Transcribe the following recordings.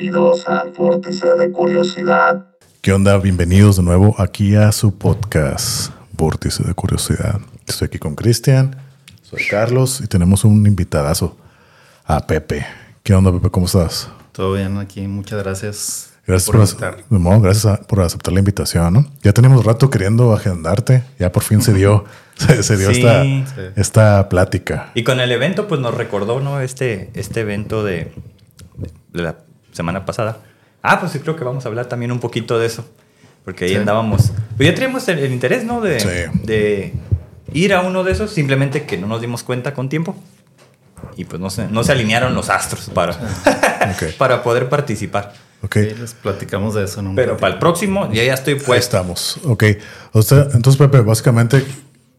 Bienvenidos al Vórtice de Curiosidad. ¿Qué onda? Bienvenidos de nuevo aquí a su podcast, Vórtice de Curiosidad. Estoy aquí con Cristian, soy Carlos y tenemos un invitadazo a Pepe. ¿Qué onda, Pepe? ¿Cómo estás? Todo bien aquí, muchas gracias. Gracias por, no, gracias a- por aceptar la invitación, ¿no? Ya teníamos rato queriendo agendarte, ya por fin se dio, se, se dio Sí. esta, Sí. esta plática. Y con el evento, pues nos recordó, ¿no? Este, este evento de, de la semana pasada. Ah, pues sí, creo que vamos a hablar también un poquito de eso. Porque ahí Sí. andábamos. Pues ya teníamos el, el interés, ¿no? De, Sí. de ir a uno de esos, simplemente que no nos dimos cuenta con tiempo. Y pues no se, no se alinearon los astros para, para poder participar. ok. Sí, les platicamos de eso en un Pero ratito. para el próximo, ya, ya estoy Ahí puesto. estamos. Ok. O sea, entonces, Pepe, básicamente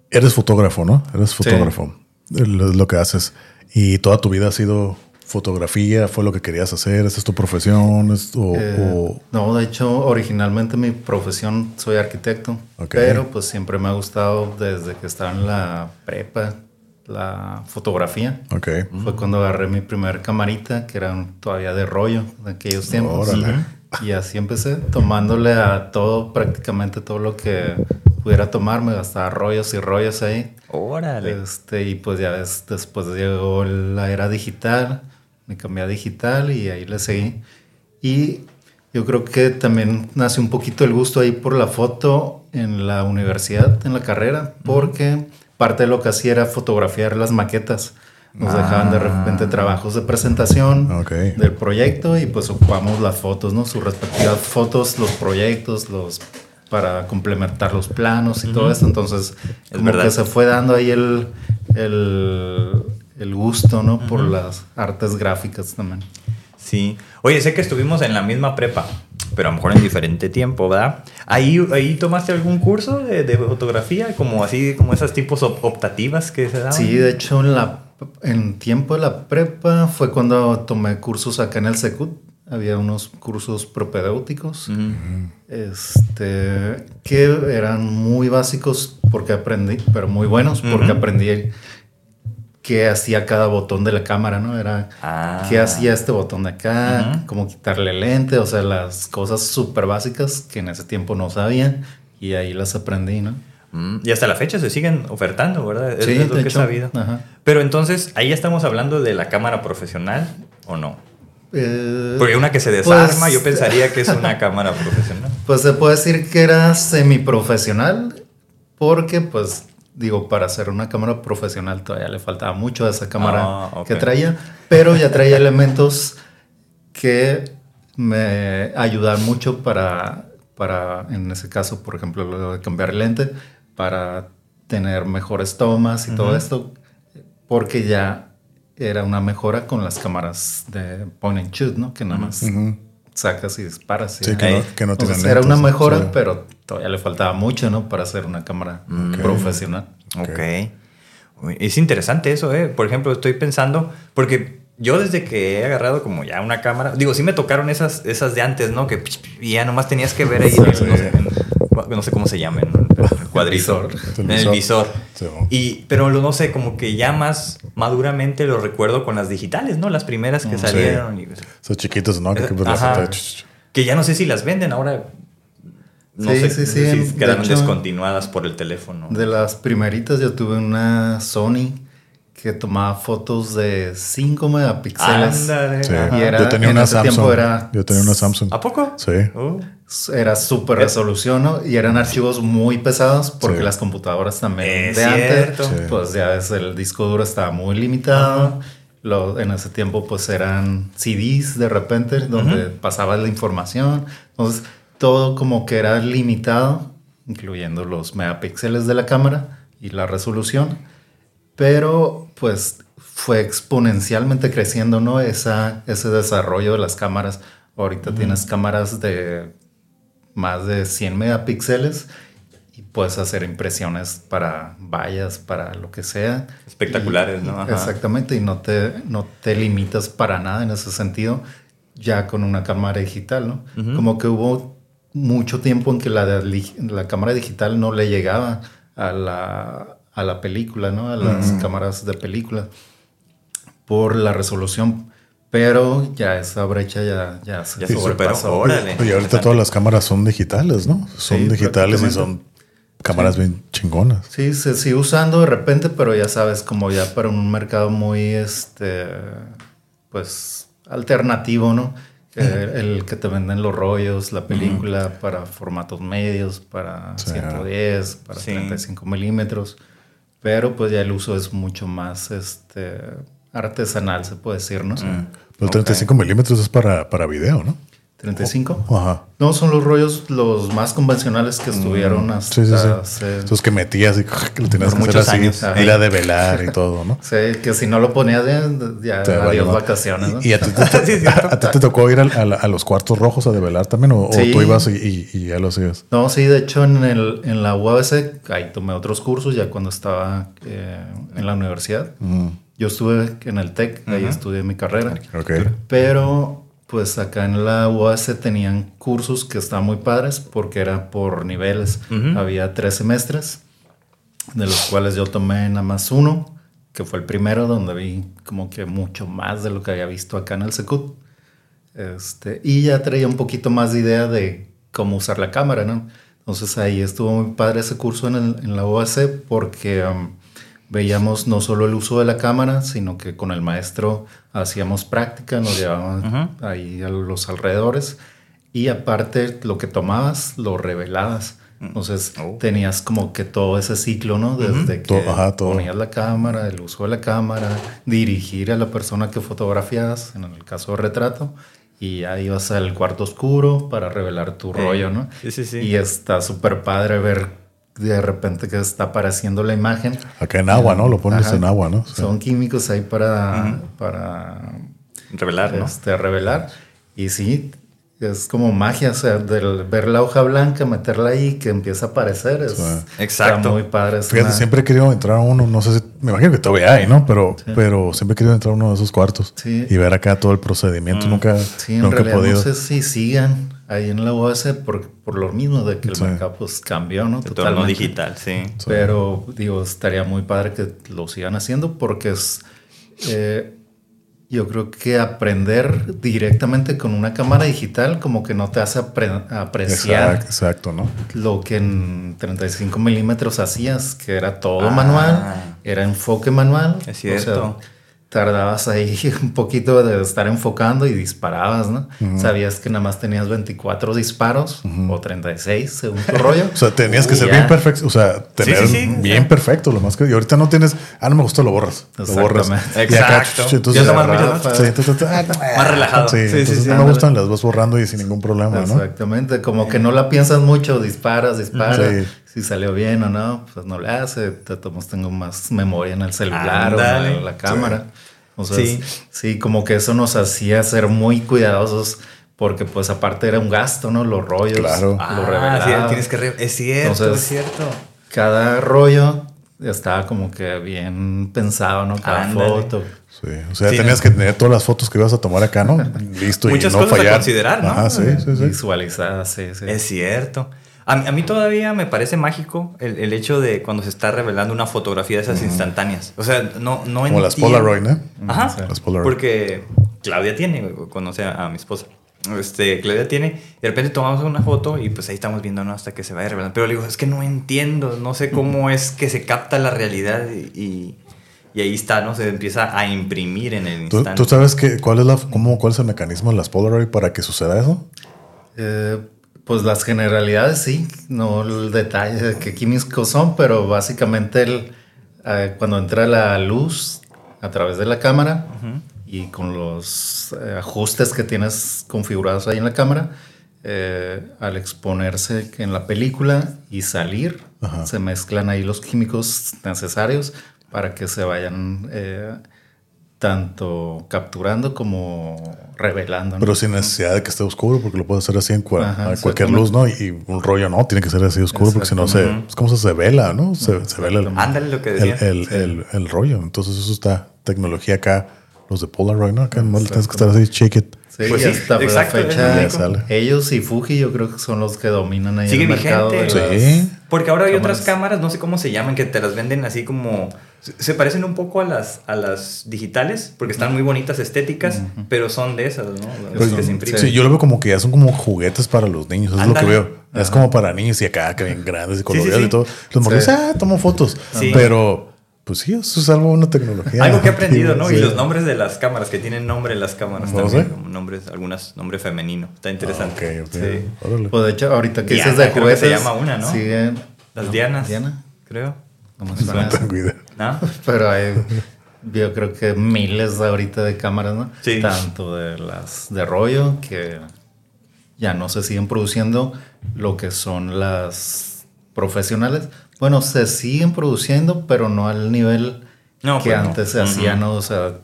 eres fotógrafo, ¿no? Eres fotógrafo. Es lo que haces. Y toda tu vida ha sido fotografía, fue lo que querías hacer, esa es tu profesión, es tu- Eh, o- no, de hecho, originalmente mi profesión soy arquitecto, pero pues siempre me ha gustado desde que estaba en la prepa la fotografía. Ok. Fue cuando agarré mi primer camarita, que era todavía de rollo de aquellos tiempos. Órale. Y así empecé, tomándole a todo, prácticamente todo lo que pudiera tomar, me gastaba rollos y rollos ahí. Órale. Este, y pues ya ves, después llegó la era digital, me cambié a digital y ahí le seguí. Y yo creo que también nace un poquito el gusto ahí por la foto en la universidad, en la carrera, porque parte de lo que hacía era fotografiar las maquetas. Nos dejaban de repente trabajos de presentación Ok. del proyecto y pues ocupamos las fotos, ¿no? Sus respectivas fotos, los proyectos, los para complementar los planos y todo esto. Entonces, Es como verdad. que se fue dando ahí el, el, el gusto, ¿no? Por las artes gráficas también. Sí. Oye, sé que estuvimos en la misma prepa, pero a lo mejor en diferente tiempo, ¿verdad? ¿Ahí, ahí tomaste algún curso de, de fotografía? Como así, como esas tipos op- optativas que se daban. Sí, de hecho, en, la, en tiempo de la prepa fue cuando tomé cursos acá en el Secut. Había unos cursos propedéuticos. Este, que eran muy básicos porque aprendí, pero muy buenos porque Ujú. aprendí qué hacía cada botón de la cámara, ¿no? Era Ah. qué hacía este botón de acá, Ujú. cómo quitarle lente, o sea, las cosas súper básicas que en ese tiempo no sabía y ahí las aprendí, ¿no? Mm, Y hasta la fecha se siguen ofertando, ¿verdad? Sí, es lo que hecho, he sabido. ajá. Pero entonces, ¿ahí estamos hablando de la cámara profesional o no? Eh, Porque una que se desarma, pues- yo pensaría que es una cámara profesional. Pues se puede decir que era semiprofesional, porque pues digo, para hacer una cámara profesional todavía le faltaba mucho a esa cámara Ah, que traía, pero ya traía elementos que me ayudan mucho para, para, en ese caso, por ejemplo, lo de cambiar lente, para tener mejores tomas y todo esto, porque ya era una mejora con las cámaras de point and shoot, ¿no? Que nada más. Sacas y disparas. Sí, que no, que no tienen Entonces, era una mejora, sí. pero todavía le faltaba mucho, ¿no? Para hacer una cámara profesional. Ok. Es interesante eso, ¿eh? Por ejemplo, estoy pensando, porque yo desde que he agarrado como ya una cámara, digo, sí me tocaron esas, esas de antes, ¿no? Que ya nomás tenías que ver ahí, Sí, no, sé, en- no sé cómo se llaman, visor. en el visor. Sí. Y, pero lo- no sé, como que ya más maduramente lo recuerdo con las digitales, ¿no? Las primeras que Mm, salieron. y- Esos chiquitos, ¿no? Que, que, pues, Ajá. que ya no sé si las venden ahora. No Sí, sé sí, si sí, de quedaron hecho- descontinuadas por el teléfono. De las primeritas yo tuve una Sony que tomaba fotos de 5 megapíxeles. Sí. Y era- Yo tenía en una ese tiempo Samsung. era- Yo tenía una Samsung. ¿A poco? Sí. Uh, Era súper resolución, ¿no? Y eran archivos muy pesados porque Sí. las computadoras también Es de cierto. antes, Sí. pues ya es el disco duro estaba muy limitado. Lo- en ese tiempo pues eran CDs de repente donde Ujú. pasaba la información. Entonces todo como que era limitado, incluyendo los megapíxeles de la cámara y la resolución. Pero pues fue exponencialmente creciendo, ¿no? Esa, ese desarrollo de las cámaras. Ahorita tienes cámaras de más de 100 megapíxeles y puedes hacer impresiones para vallas, para lo que sea. Espectaculares, Y- ¿no? Ajá. Exactamente, y no te, no te limitas para nada en ese sentido, ya con una cámara digital, ¿no? Como que hubo mucho tiempo en que la, la cámara digital no le llegaba a la, a la película, ¿no? A las cámaras de película por la resolución. Pero ya esa brecha ya, ya se Ya sobrepasó. Órale. Y ahorita todas las cámaras son digitales, ¿no? Son Sí, digitales y son cámaras bien chingonas. Sí, se sigue usando de repente, pero ya sabes, como ya para un mercado muy, este, pues, alternativo, ¿no? El que te venden los rollos, la película para formatos medios, para Sí. 110, para Sí. 35 milímetros, pero pues ya el uso es mucho más, este, artesanal, se puede decir, ¿no? Mm. Los Ok. 35 milímetros es para, para video, ¿no? 35. Ajá. No, son los rollos los más convencionales que estuvieron hasta Mm. Sí, sí, sí. hace- que metías y que lo tenías Por que hacer muchos así. años. Y todo, ¿no? Sí, que si no lo ponías bien, ya Te adiós vacaciones, ¿no? ¿Y, y a, ti, te- a tocó ir a, a los cuartos rojos a develar también? ¿O, tú ibas y, y- y ya lo hacías? No, sí, de hecho en, el, en la UABC, ahí tomé otros cursos ya cuando estaba eh, en la universidad. Mm, Yo estuve en el TEC, ahí estudié mi carrera. ok. Pero pues acá en la UABC tenían cursos que estaban muy padres porque era por niveles. Había tres semestres, de los cuales yo tomé nada más uno, que fue el primero donde vi como que mucho más de lo que había visto acá en el Secut. Este, y ya traía un poquito más de idea de cómo usar la cámara, ¿no? Entonces ahí estuvo muy padre ese curso en, el- en la UAC porque um, veíamos no solo el uso de la cámara, sino que con el maestro hacíamos práctica, nos llevaban Ujú. ahí a los alrededores y aparte lo que tomabas lo revelabas. Entonces Oh. tenías como que todo ese ciclo, ¿no? Desde que Todo, ajá, todo. ponías la cámara, el uso de la cámara, dirigir a la persona que fotografías, en el caso de retrato, y ya ibas al cuarto oscuro para revelar tu Eh, rollo, ¿no? sí, sí, sí. Y está súper padre ver de repente que está apareciendo la imagen. Acá en agua, ¿no? Lo pones Ajá. en agua, ¿no? Sí. Son químicos ahí para, para Revelar, ¿no? este, revelar. Y sí, es como magia, o sea, del ver la hoja blanca, meterla ahí, que empieza a aparecer. Es, Sí. Exacto. Está muy padre. es Fíjate, una- siempre he querido entrar a uno, no sé si, me imagino que todavía hay, ¿no? Pero, pero siempre he querido entrar a uno de esos cuartos Sí. y ver acá todo el procedimiento. Nunca, Sí, en nunca he realidad podido. no sé si sigan ahí en la UAS por, por lo mismo de que el Sí. mercado pues cambió, ¿no? El torno digital, sí. Pero digo, estaría muy padre que lo sigan haciendo porque es, eh, yo creo que aprender directamente con una cámara digital como que no te hace apre- apreciar Exacto, exacto, ¿no? lo que en 35 milímetros hacías, que era todo Ah. manual, era enfoque manual. Es cierto. Tardabas ahí un poquito de estar enfocando y disparabas, ¿no? Sabías que nada más tenías 24 disparos o 36 según tu rollo. O sea, tenías que ser ya. bien perfecto, o sea, tener sí, sí. bien perfecto, lo más que. Y ahorita no tienes, ah, no me gustó, lo borras. Lo borras. Acá, Exacto. ch, entonces, tu, ah, Más relajado. Sí, Sí, sí, entonces sí, no me gustan, las vas borrando y sin ningún problema, ¿no? Exactamente, como que no la piensas mucho, disparas, disparas. Si salió bien o no, pues no le hace. Tomas, tengo más memoria en el celular o en la cámara. O sea, Sí. sí. como que eso nos hacía ser muy cuidadosos porque pues aparte era un gasto, ¿no? Los rollos, Claro. lo Ah, tienes que... re- Es cierto, Entonces, es cierto. Cada rollo estaba como que bien pensado, ¿no? Cada Ándale. foto. Sí, o sea, Sí, tenías no. que tener todas las fotos que ibas a tomar acá, ¿no? Listo Muchas y no cosas a fallar. considerar, ¿no? Ajá, sí, sí, sí. Visualizadas, sí, sí. Es cierto. A mí, a mí todavía me parece mágico el, el hecho de cuando se está revelando una fotografía de esas instantáneas. O sea, no, no Como las entiendo- Polaroid, ¿no? Ajá. Sí. Las Polaroid. Porque Claudia tiene, conoce a, a mi esposa. Este, Claudia tiene, de repente tomamos una foto y pues ahí estamos viendo ¿no? hasta que se vaya revelando. Pero le digo, es que no entiendo, no sé cómo es que se capta la realidad y, y, y ahí está, ¿no? Se empieza a imprimir en el ¿Tú, instante. tú sabes que, cuál, es la, cómo, cuál es el mecanismo de las Polaroid para que suceda eso? Eh, pues las generalidades sí, no el detalle de qué químicos son, pero básicamente el, eh, cuando entra la luz a través de la cámara y con los eh, ajustes que tienes configurados ahí en la cámara, eh, al exponerse en la película y salir, Ajá. se mezclan ahí los químicos necesarios para que se vayan eh, tanto capturando como revelando. ¿no? Pero sin necesidad de que esté oscuro, porque lo puedes hacer así en cua- Ajá, a cualquier luz, ¿no? Y un rollo no, tiene que ser así oscuro, porque si no se, es como se, se vela, ¿no? Se, se vela el, Ándale lo que el, decía. el, el- el rollo. Entonces eso está tecnología acá los de Polaroid, ¿no? Acá nomás le tienes que estar así, shake it. Sí, Pues y sí, hasta la exacto, fecha, sale. ellos y Fuji yo creo que son los que dominan ahí Sigue el mercado. de Sí. Porque ahora hay Cámaras. otras cámaras, no sé cómo se llaman, que te las venden así como... se- parecen un poco a las, a las digitales, porque están muy bonitas, estéticas, pero son de esas, ¿no? Pues, se sí, yo lo veo como que ya son como juguetes para los niños, es lo que veo. Es como para niños y acá que ven grandes y coloridos sí. y todo. Los morros, ah, tomo fotos. Sí. Pero, pues sí, eso es algo una tecnología. Algo que he aprendido, ¿no? Y Sí. los nombres de las cámaras, que tienen nombre las cámaras No también, sé. como nombres, algunas nombre femenino. Está interesante. Ok, ok. Sí. Órale. Pues de hecho, ahorita que Diana, dices de creo que juguetes. se llama una, ¿no? Siguen. Las no, Dianas. Diana. Creo. No me suena. ¿No? Pero hay, yo creo que miles ahorita de cámaras, ¿no? Sí. Tanto de las de rollo que ya no se siguen produciendo lo que son las profesionales. Bueno, se siguen produciendo, pero no al nivel No, que pues no. antes se hacía, ¿no? O sea,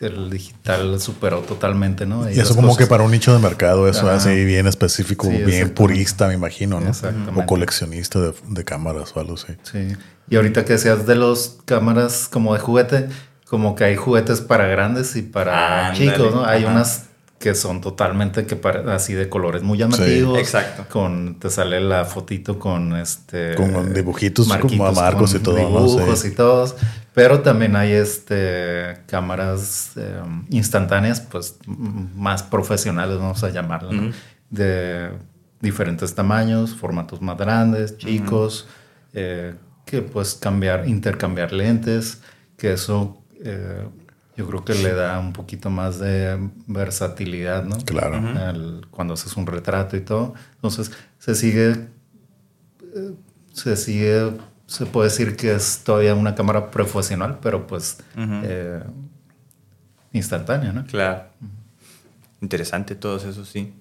el digital superó totalmente, ¿no? Y eso como que para un nicho de mercado, eso Ajá. así bien específico, Sí, bien purista, me imagino, ¿no? Exactamente. O coleccionista de, de cámaras o algo así. Sí. Y ahorita que seas de los cámaras como de juguete, como que hay juguetes para grandes y para chicos, ¿no? Hay ajá. unas que son totalmente que así de colores muy llamativos. Exacto. Con te sale la fotito con este Con dibujitos, como marcos con y todo, ¿no? Dibujos y todos. Pero también hay este cámaras eh, instantáneas, pues más profesionales, vamos a llamarlas, ¿no? De diferentes tamaños, formatos más grandes, chicos, eh, que pues cambiar, intercambiar lentes, que eso eh, yo creo que le da un poquito más de versatilidad, ¿no? Claro. Cuando haces un retrato y todo. Entonces se sigue, eh, se sigue, se puede decir que es todavía una cámara profesional, pero pues eh, instantánea, ¿no? Claro. Interesante todos eso, sí.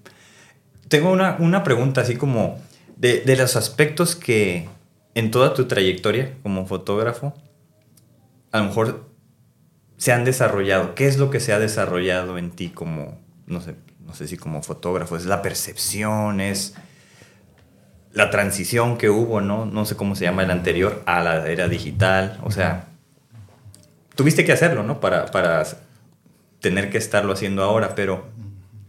Tengo una, una pregunta así como de, de los aspectos que en toda tu trayectoria como fotógrafo, a lo mejor se han desarrollado. ¿Qué es lo que se ha desarrollado en ti como, no sé, no sé si como fotógrafo? ¿Es la percepción? ¿Es la transición que hubo, no? No sé cómo se llama el anterior a la era digital. O sea, tuviste que hacerlo, ¿no? Para, para tener que estarlo haciendo ahora, pero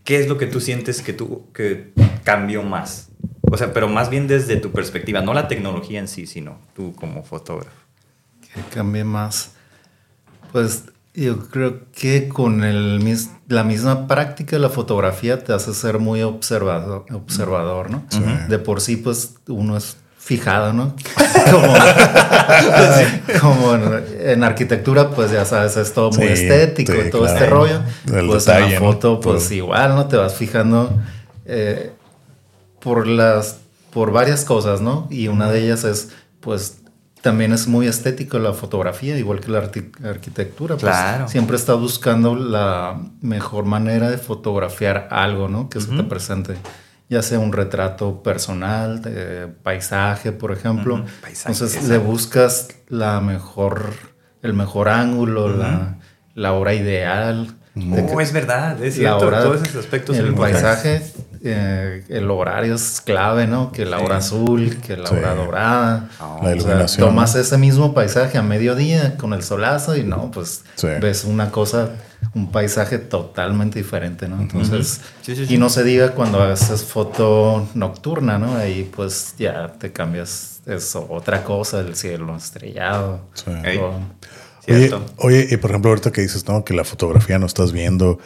¿qué es lo que tú sientes que, tú, que cambió más? O sea, pero más bien desde tu perspectiva, no la tecnología en sí, sino tú como fotógrafo. que cambie más. Pues yo creo que con el, mis- la misma práctica de la fotografía te hace ser muy observador, observador ¿no? De por sí, pues uno es fijado, ¿no? Como, como en, en arquitectura, pues ya sabes, es todo muy Sí, estético sí, y todo claro. este rollo. El pues detalle, en la foto, pues Todo. igual, ¿no? Te vas fijando eh, por las por varias cosas, ¿no? Y una de ellas es, pues, también es muy estético la fotografía, igual que la arquitectura. pues, Claro. siempre está buscando la mejor manera de fotografiar algo, ¿no? Que se te presente. Ya sea un retrato personal, de paisaje, por ejemplo. Paisaje, Entonces exacto. le buscas la mejor, el mejor ángulo, la, la hora ideal. de que- es verdad, es la cierto, todos esos aspectos el paisaje, eh, el horario es clave, ¿no? Que la Sí. hora azul, que la Sí. hora dorada. Ah, La O sea, iluminación. tomas ese mismo paisaje a mediodía con el solazo y no, pues Sí. ves una cosa, un paisaje totalmente diferente, ¿no? Entonces, y no se diga cuando haces foto nocturna, ¿no? Ahí pues ya te cambias, es otra cosa, el cielo estrellado. Sí. Ey. Oye, oye, y por ejemplo, ahorita que dices, ¿no? Que la fotografía no estás viendo.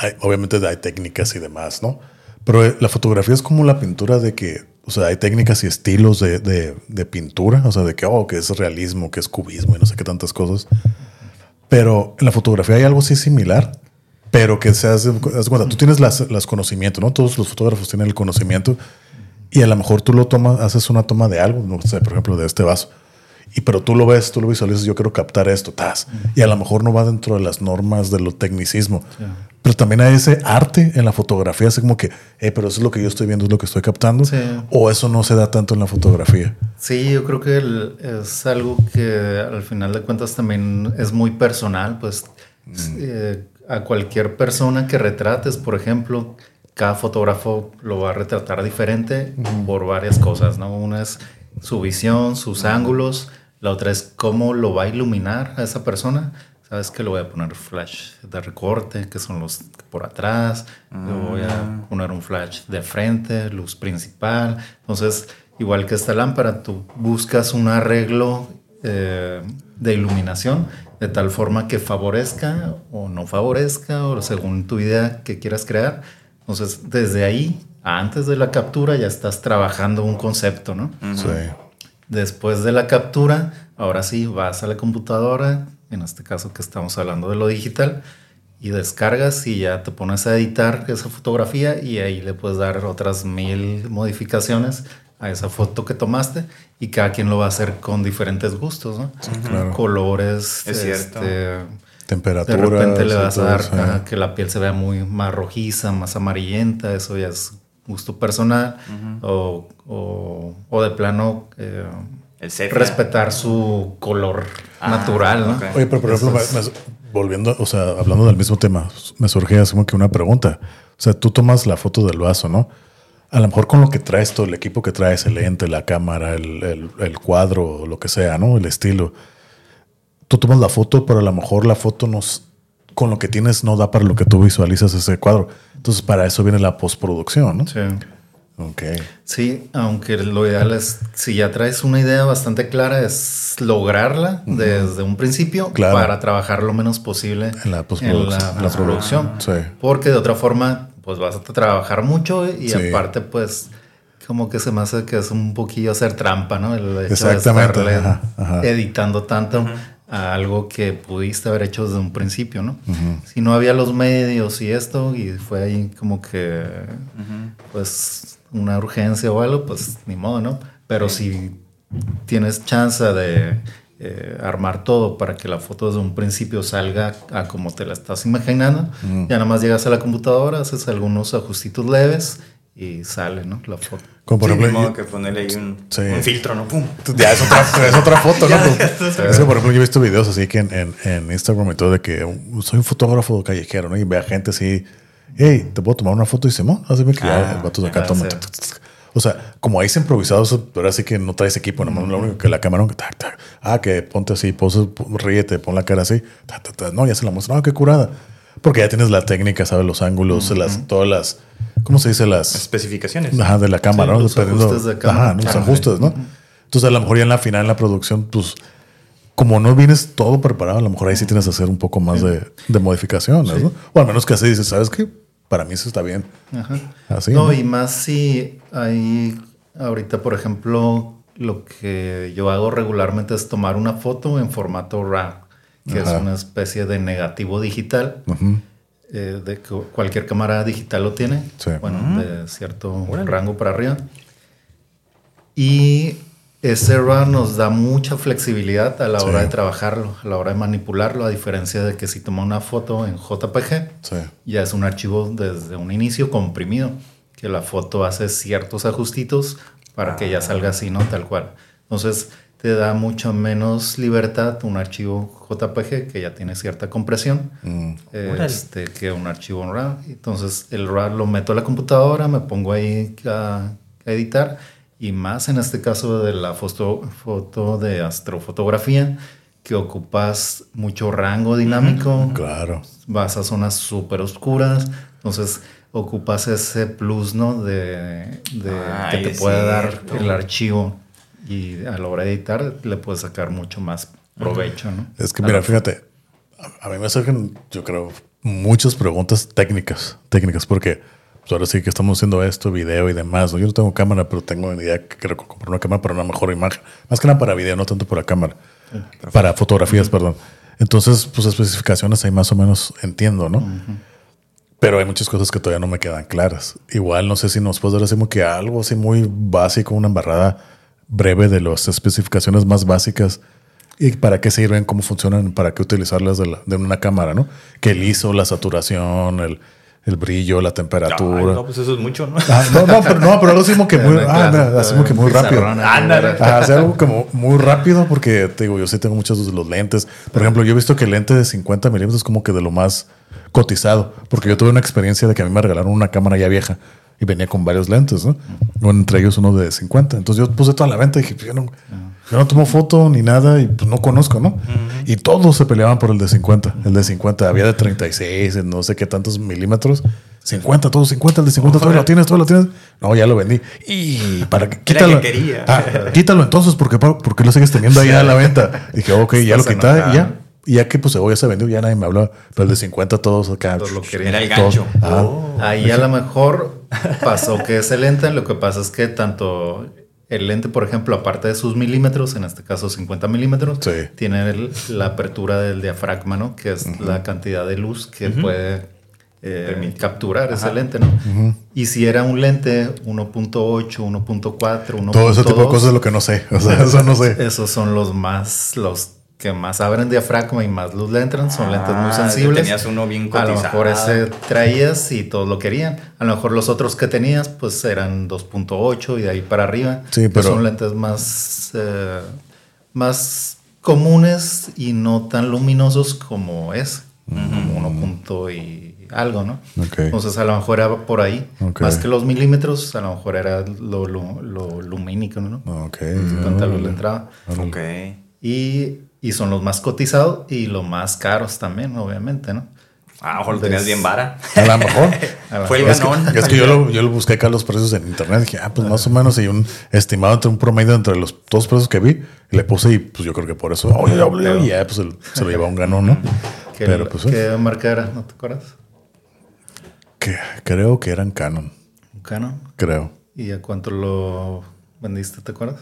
hay- obviamente hay técnicas y demás, ¿no? Pero eh, la fotografía es como la pintura de que, o sea, hay técnicas y estilos de, de- de pintura, o sea, de que, oh, que es realismo, que es cubismo y no sé qué tantas cosas. Pero en la fotografía hay algo así similar, pero que se hace, cuenta, tú tienes las, las conocimientos, ¿no? Todos los fotógrafos tienen el conocimiento y a lo mejor tú lo tomas, haces una toma de algo, no sé, por ejemplo, de este vaso. Y pero tú lo ves, tú lo visualizas, yo quiero captar esto, tas. Y a lo mejor no va dentro de las normas de lo tecnicismo. Pero también hay ese arte en la fotografía, así como que, eh, pero eso es lo que yo estoy viendo, es lo que estoy captando. Sí. O eso no se da tanto en la fotografía. Sí, yo creo que el- es algo que al final de cuentas también es muy personal, pues eh, a cualquier persona que retrates, por ejemplo, cada fotógrafo lo va a retratar diferente por varias cosas, ¿no? Una es su visión, sus ángulos, la otra es cómo lo va a iluminar a esa persona. sabes que le voy a poner flash de recorte, que son los por atrás, le voy Ah. a poner un flash de frente, luz principal. Entonces, igual que esta lámpara, tú buscas un arreglo eh, de iluminación de tal forma que favorezca o no favorezca, o según tu idea que quieras crear. Entonces, desde ahí, antes de la captura, ya estás trabajando un concepto, ¿no? Sí. Después de la captura, ahora sí vas a la computadora, en este caso que estamos hablando de lo digital, y descargas y ya te pones a editar esa fotografía y ahí le puedes dar otras mil modificaciones a esa foto que tomaste y cada quien lo va a hacer con diferentes gustos, ¿no? claro. Colores, Es cierto. este, de Temperatura. repente le vas a dar sí. que la piel se vea muy más rojiza, más amarillenta, eso ya es gusto personal, o, o- o de plano eh, El respetar su color Ah, natural, ¿no? Oye, pero por ejemplo, es- volviendo, o sea, hablando del mismo tema, me surge así como que una pregunta. O sea, tú tomas la foto del vaso, ¿no? A lo mejor con lo que traes todo, el equipo que traes, el lente, la cámara, el, el- el cuadro, o lo que sea, ¿no? El estilo. Tú tomas la foto, pero a lo mejor la foto nos, con lo que tienes no da para lo que tú visualizas ese cuadro. Entonces, para eso viene la postproducción, ¿no? Sí. Ok. Sí, aunque lo ideal es, si ya traes una idea bastante clara, es lograrla desde un principio Claro. para trabajar lo menos posible En la postproducción. en la postproducción. Sí. Porque de otra forma, pues vas a trabajar mucho y Sí. aparte, pues, como que se me hace que es un poquillo hacer trampa, ¿no? El hecho Exactamente, de estarle ajá, ajá. editando tanto a algo que pudiste haber hecho desde un principio, ¿no? Si no había los medios y esto, y fue ahí como que, pues, una urgencia o algo, pues, ni modo, ¿no? Pero si tienes chance de eh, armar todo para que la foto desde un principio salga a como te la estás imaginando. Ya nada más llegas a la computadora, haces algunos ajustitos leves y sale, ¿no? La foto. Como por Sí, ejemplo, que ponerle ahí un, Sí. un filtro, ¿no? Pum. Ya es otra, es otra foto, ¿no? Es que, por ejemplo, yo he visto videos así que en, en, en Instagram y todo de que soy un fotógrafo callejero, ¿no? Y ve a gente así, hey, ¿te puedo tomar una foto? Y dice, no, así que Ah, el vato de acá toma. sí. O sea, como ahí se improvisado, eso, pero así que no traes equipo, nomás lo único que la cámara, tac, tac. Ah, que ponte así, pose, ríete, pon la cara así. tac, tac, tac. No, ya se la muestra. No, qué curada. Porque ya tienes la técnica, sabes, los ángulos, las, todas las, ¿cómo se dice? Las, Especificaciones. Ajá, de la cámara, Sí, ¿no? los Dependiendo- ajustes de cámara. Ajá, los Ajá. ajustes, ¿no? Entonces, a lo mejor ya en la final, en la producción, pues, como no vienes todo preparado, a lo mejor ahí sí tienes que hacer un poco más de, de modificaciones, ¿no? O al menos que así dices, ¿sabes qué? Para mí eso está bien. Ajá. Así. no, ¿no? y más si hay ahorita, por ejemplo, lo que yo hago regularmente es tomar una foto en formato RAW, que Ajá. es una especie de negativo digital. Ujú. eh, de que cualquier cámara digital lo tiene. Sí. Bueno, de cierto rango para arriba. Y ese RAW nos da mucha flexibilidad a la hora Sí. de trabajarlo, a la hora de manipularlo, a diferencia de que si toma una foto en JPG, Sí. ya es un archivo desde un inicio comprimido, que la foto hace ciertos ajustitos para que ya salga así, ¿no? Tal cual. Entonces te da mucho menos libertad un archivo JPG que ya tiene cierta compresión Mm. este, que un archivo en RAW. Entonces el RAW lo meto a la computadora, me pongo ahí a, a editar y más en este caso de la foto, foto de astrofotografía que ocupas mucho rango dinámico Claro. vas a zonas súper oscuras, entonces ocupas ese plus, ¿no? De, de Ay, que te puede dar el archivo y a la hora de editar le puedes sacar mucho más provecho, ¿no? Es que mira, fíjate, a, mí me surgen, yo creo, muchas preguntas técnicas, técnicas, porque pues, ahora sí que estamos haciendo esto, video y demás. ¿no? Yo no tengo cámara, pero tengo una idea que quiero comprar una cámara para una mejor imagen. Más que nada para video, no tanto para cámara. Para fotografías, perdón. Entonces, pues especificaciones ahí más o menos entiendo, ¿no? Pero hay muchas cosas que todavía no me quedan claras. Igual no sé si nos puedes dar así como que algo así muy básico, una embarrada breve de las especificaciones más básicas y para qué sirven, cómo funcionan, para qué utilizarlas de, la- de una cámara, ¿no? Que el ISO, la saturación, el, el brillo, la temperatura. Ay, no, pues eso es mucho, ¿no? Ah, no, no, pero, no, pero algo así como que muy, ah, así como que muy rápido. hacer algo como muy rápido porque te digo, yo sí tengo muchos de los lentes. Por ejemplo, yo he visto que el lente de 50 milímetros es como que de lo más cotizado, porque yo tuve una experiencia de que a mí me regalaron una cámara ya vieja y venía con varios lentes, ¿no? Bueno, entre ellos uno de 50. Entonces yo puse toda la venta y dije, pues yo no, Yo no tomo foto ni nada y pues no conozco, ¿no? Y todos se peleaban por el de 50. El de 50 había de 36, en no sé qué tantos milímetros. 50, todos 50, el de 50, todo lo tienes, todo lo tienes. No, ya lo vendí. Y para que quítalo. que quería. Ah, quítalo entonces, porque porque lo sigues teniendo ahí a la venta. Y dije, ok, ya lo quité y ya. Y ya que pues ya se vendió, ya nadie me hablaba. Pero el de 50 todos acá. Todos lo querían. Era el todos- gancho. Ah, Oh. Ahí a lo mejor pasó que ese lente, lo que pasa es que tanto el lente, por ejemplo, aparte de sus milímetros, en este caso 50 milímetros, Sí. tiene el- la apertura del diafragma, ¿no? Que es la cantidad de luz que puede eh, Permitir. capturar ese lente, ¿no? Y si era un lente 1.8, 1.4, 1.2, todo ese tipo de cosas es lo que no sé. O sea, eso no sé. esos son los más, los que más abren diafragma y más luz le entran, son lentes muy Ah, sensibles. tenías uno bien A lo cotizado. mejor ese traías y todos lo querían. A lo mejor los otros que tenías, pues eran 2.8 y de ahí para arriba. Sí, pero- son lentes más, eh, más comunes y no tan luminosos como es. Como uno punto y algo, ¿no? Entonces a lo mejor era por ahí. Más que los milímetros, a lo mejor era lo, lo, lo lumínico, ¿no? Ok. Tanta luz le entraba. Ok. Y, y son los más cotizados y los más caros también, obviamente, ¿no? Ah, ojo, lo tenías bien vara. A lo mejor. A Fue el mejor Es que, ganón. es que yo, lo, yo lo busqué acá los precios en internet. Dije, ah, pues más o menos, y un estimado entre un promedio entre los dos precios que vi, le puse, y pues yo creo que por eso, y ya pues el- se lo lleva un ganón, ¿no? ¿Qué, Pero pues, ¿qué marca era? ¿No te acuerdas? que, creo que eran Canon, Un Canon. creo. ¿Y a cuánto lo vendiste, te acuerdas?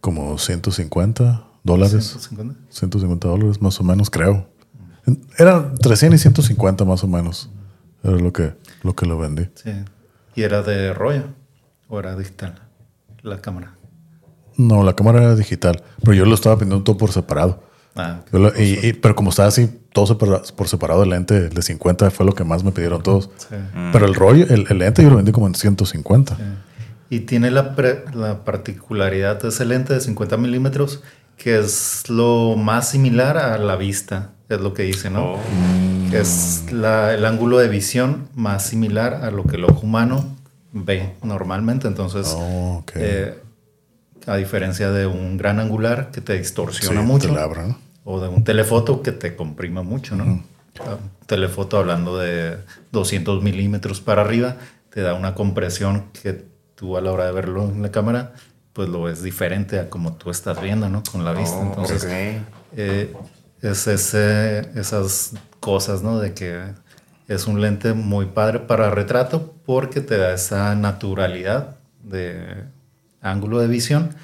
Como 150 dólares. 150. 150 dólares más o menos, creo. Era entre 100 y 150 más o menos. Era lo que lo, que lo vendí. Sí. ¿Y era de rollo o era digital la cámara? No, la cámara era digital, pero yo lo estaba vendiendo todo por separado. Ah, Yo lo- y- y- pero como estaba así, todo separa- por separado, el lente el de 50 fue lo que más me pidieron todos. sí. Pero el rollo, el, el lente yo lo vendí como en 150. Y tiene la, pre- la particularidad de ese lente de 50 milímetros que es lo más similar a la vista, es lo que dice, ¿no? Oh. Es la- el ángulo de visión más similar a lo que el ojo humano ve normalmente. Entonces, Oh, eh, a diferencia de un gran angular que te distorsiona Sí, mucho, te labra, ¿no? o de un telefoto que te comprima mucho, ¿no? Un telefoto hablando de 200 milímetros para arriba, te da una compresión que tú a la hora de verlo en la cámara, pues lo ves diferente a como tú estás viendo, ¿no? Con la vista. Oh, Entonces, eh, es ese, esas cosas, ¿no? De que es un lente muy padre para retrato porque te da esa naturalidad de ángulo de visión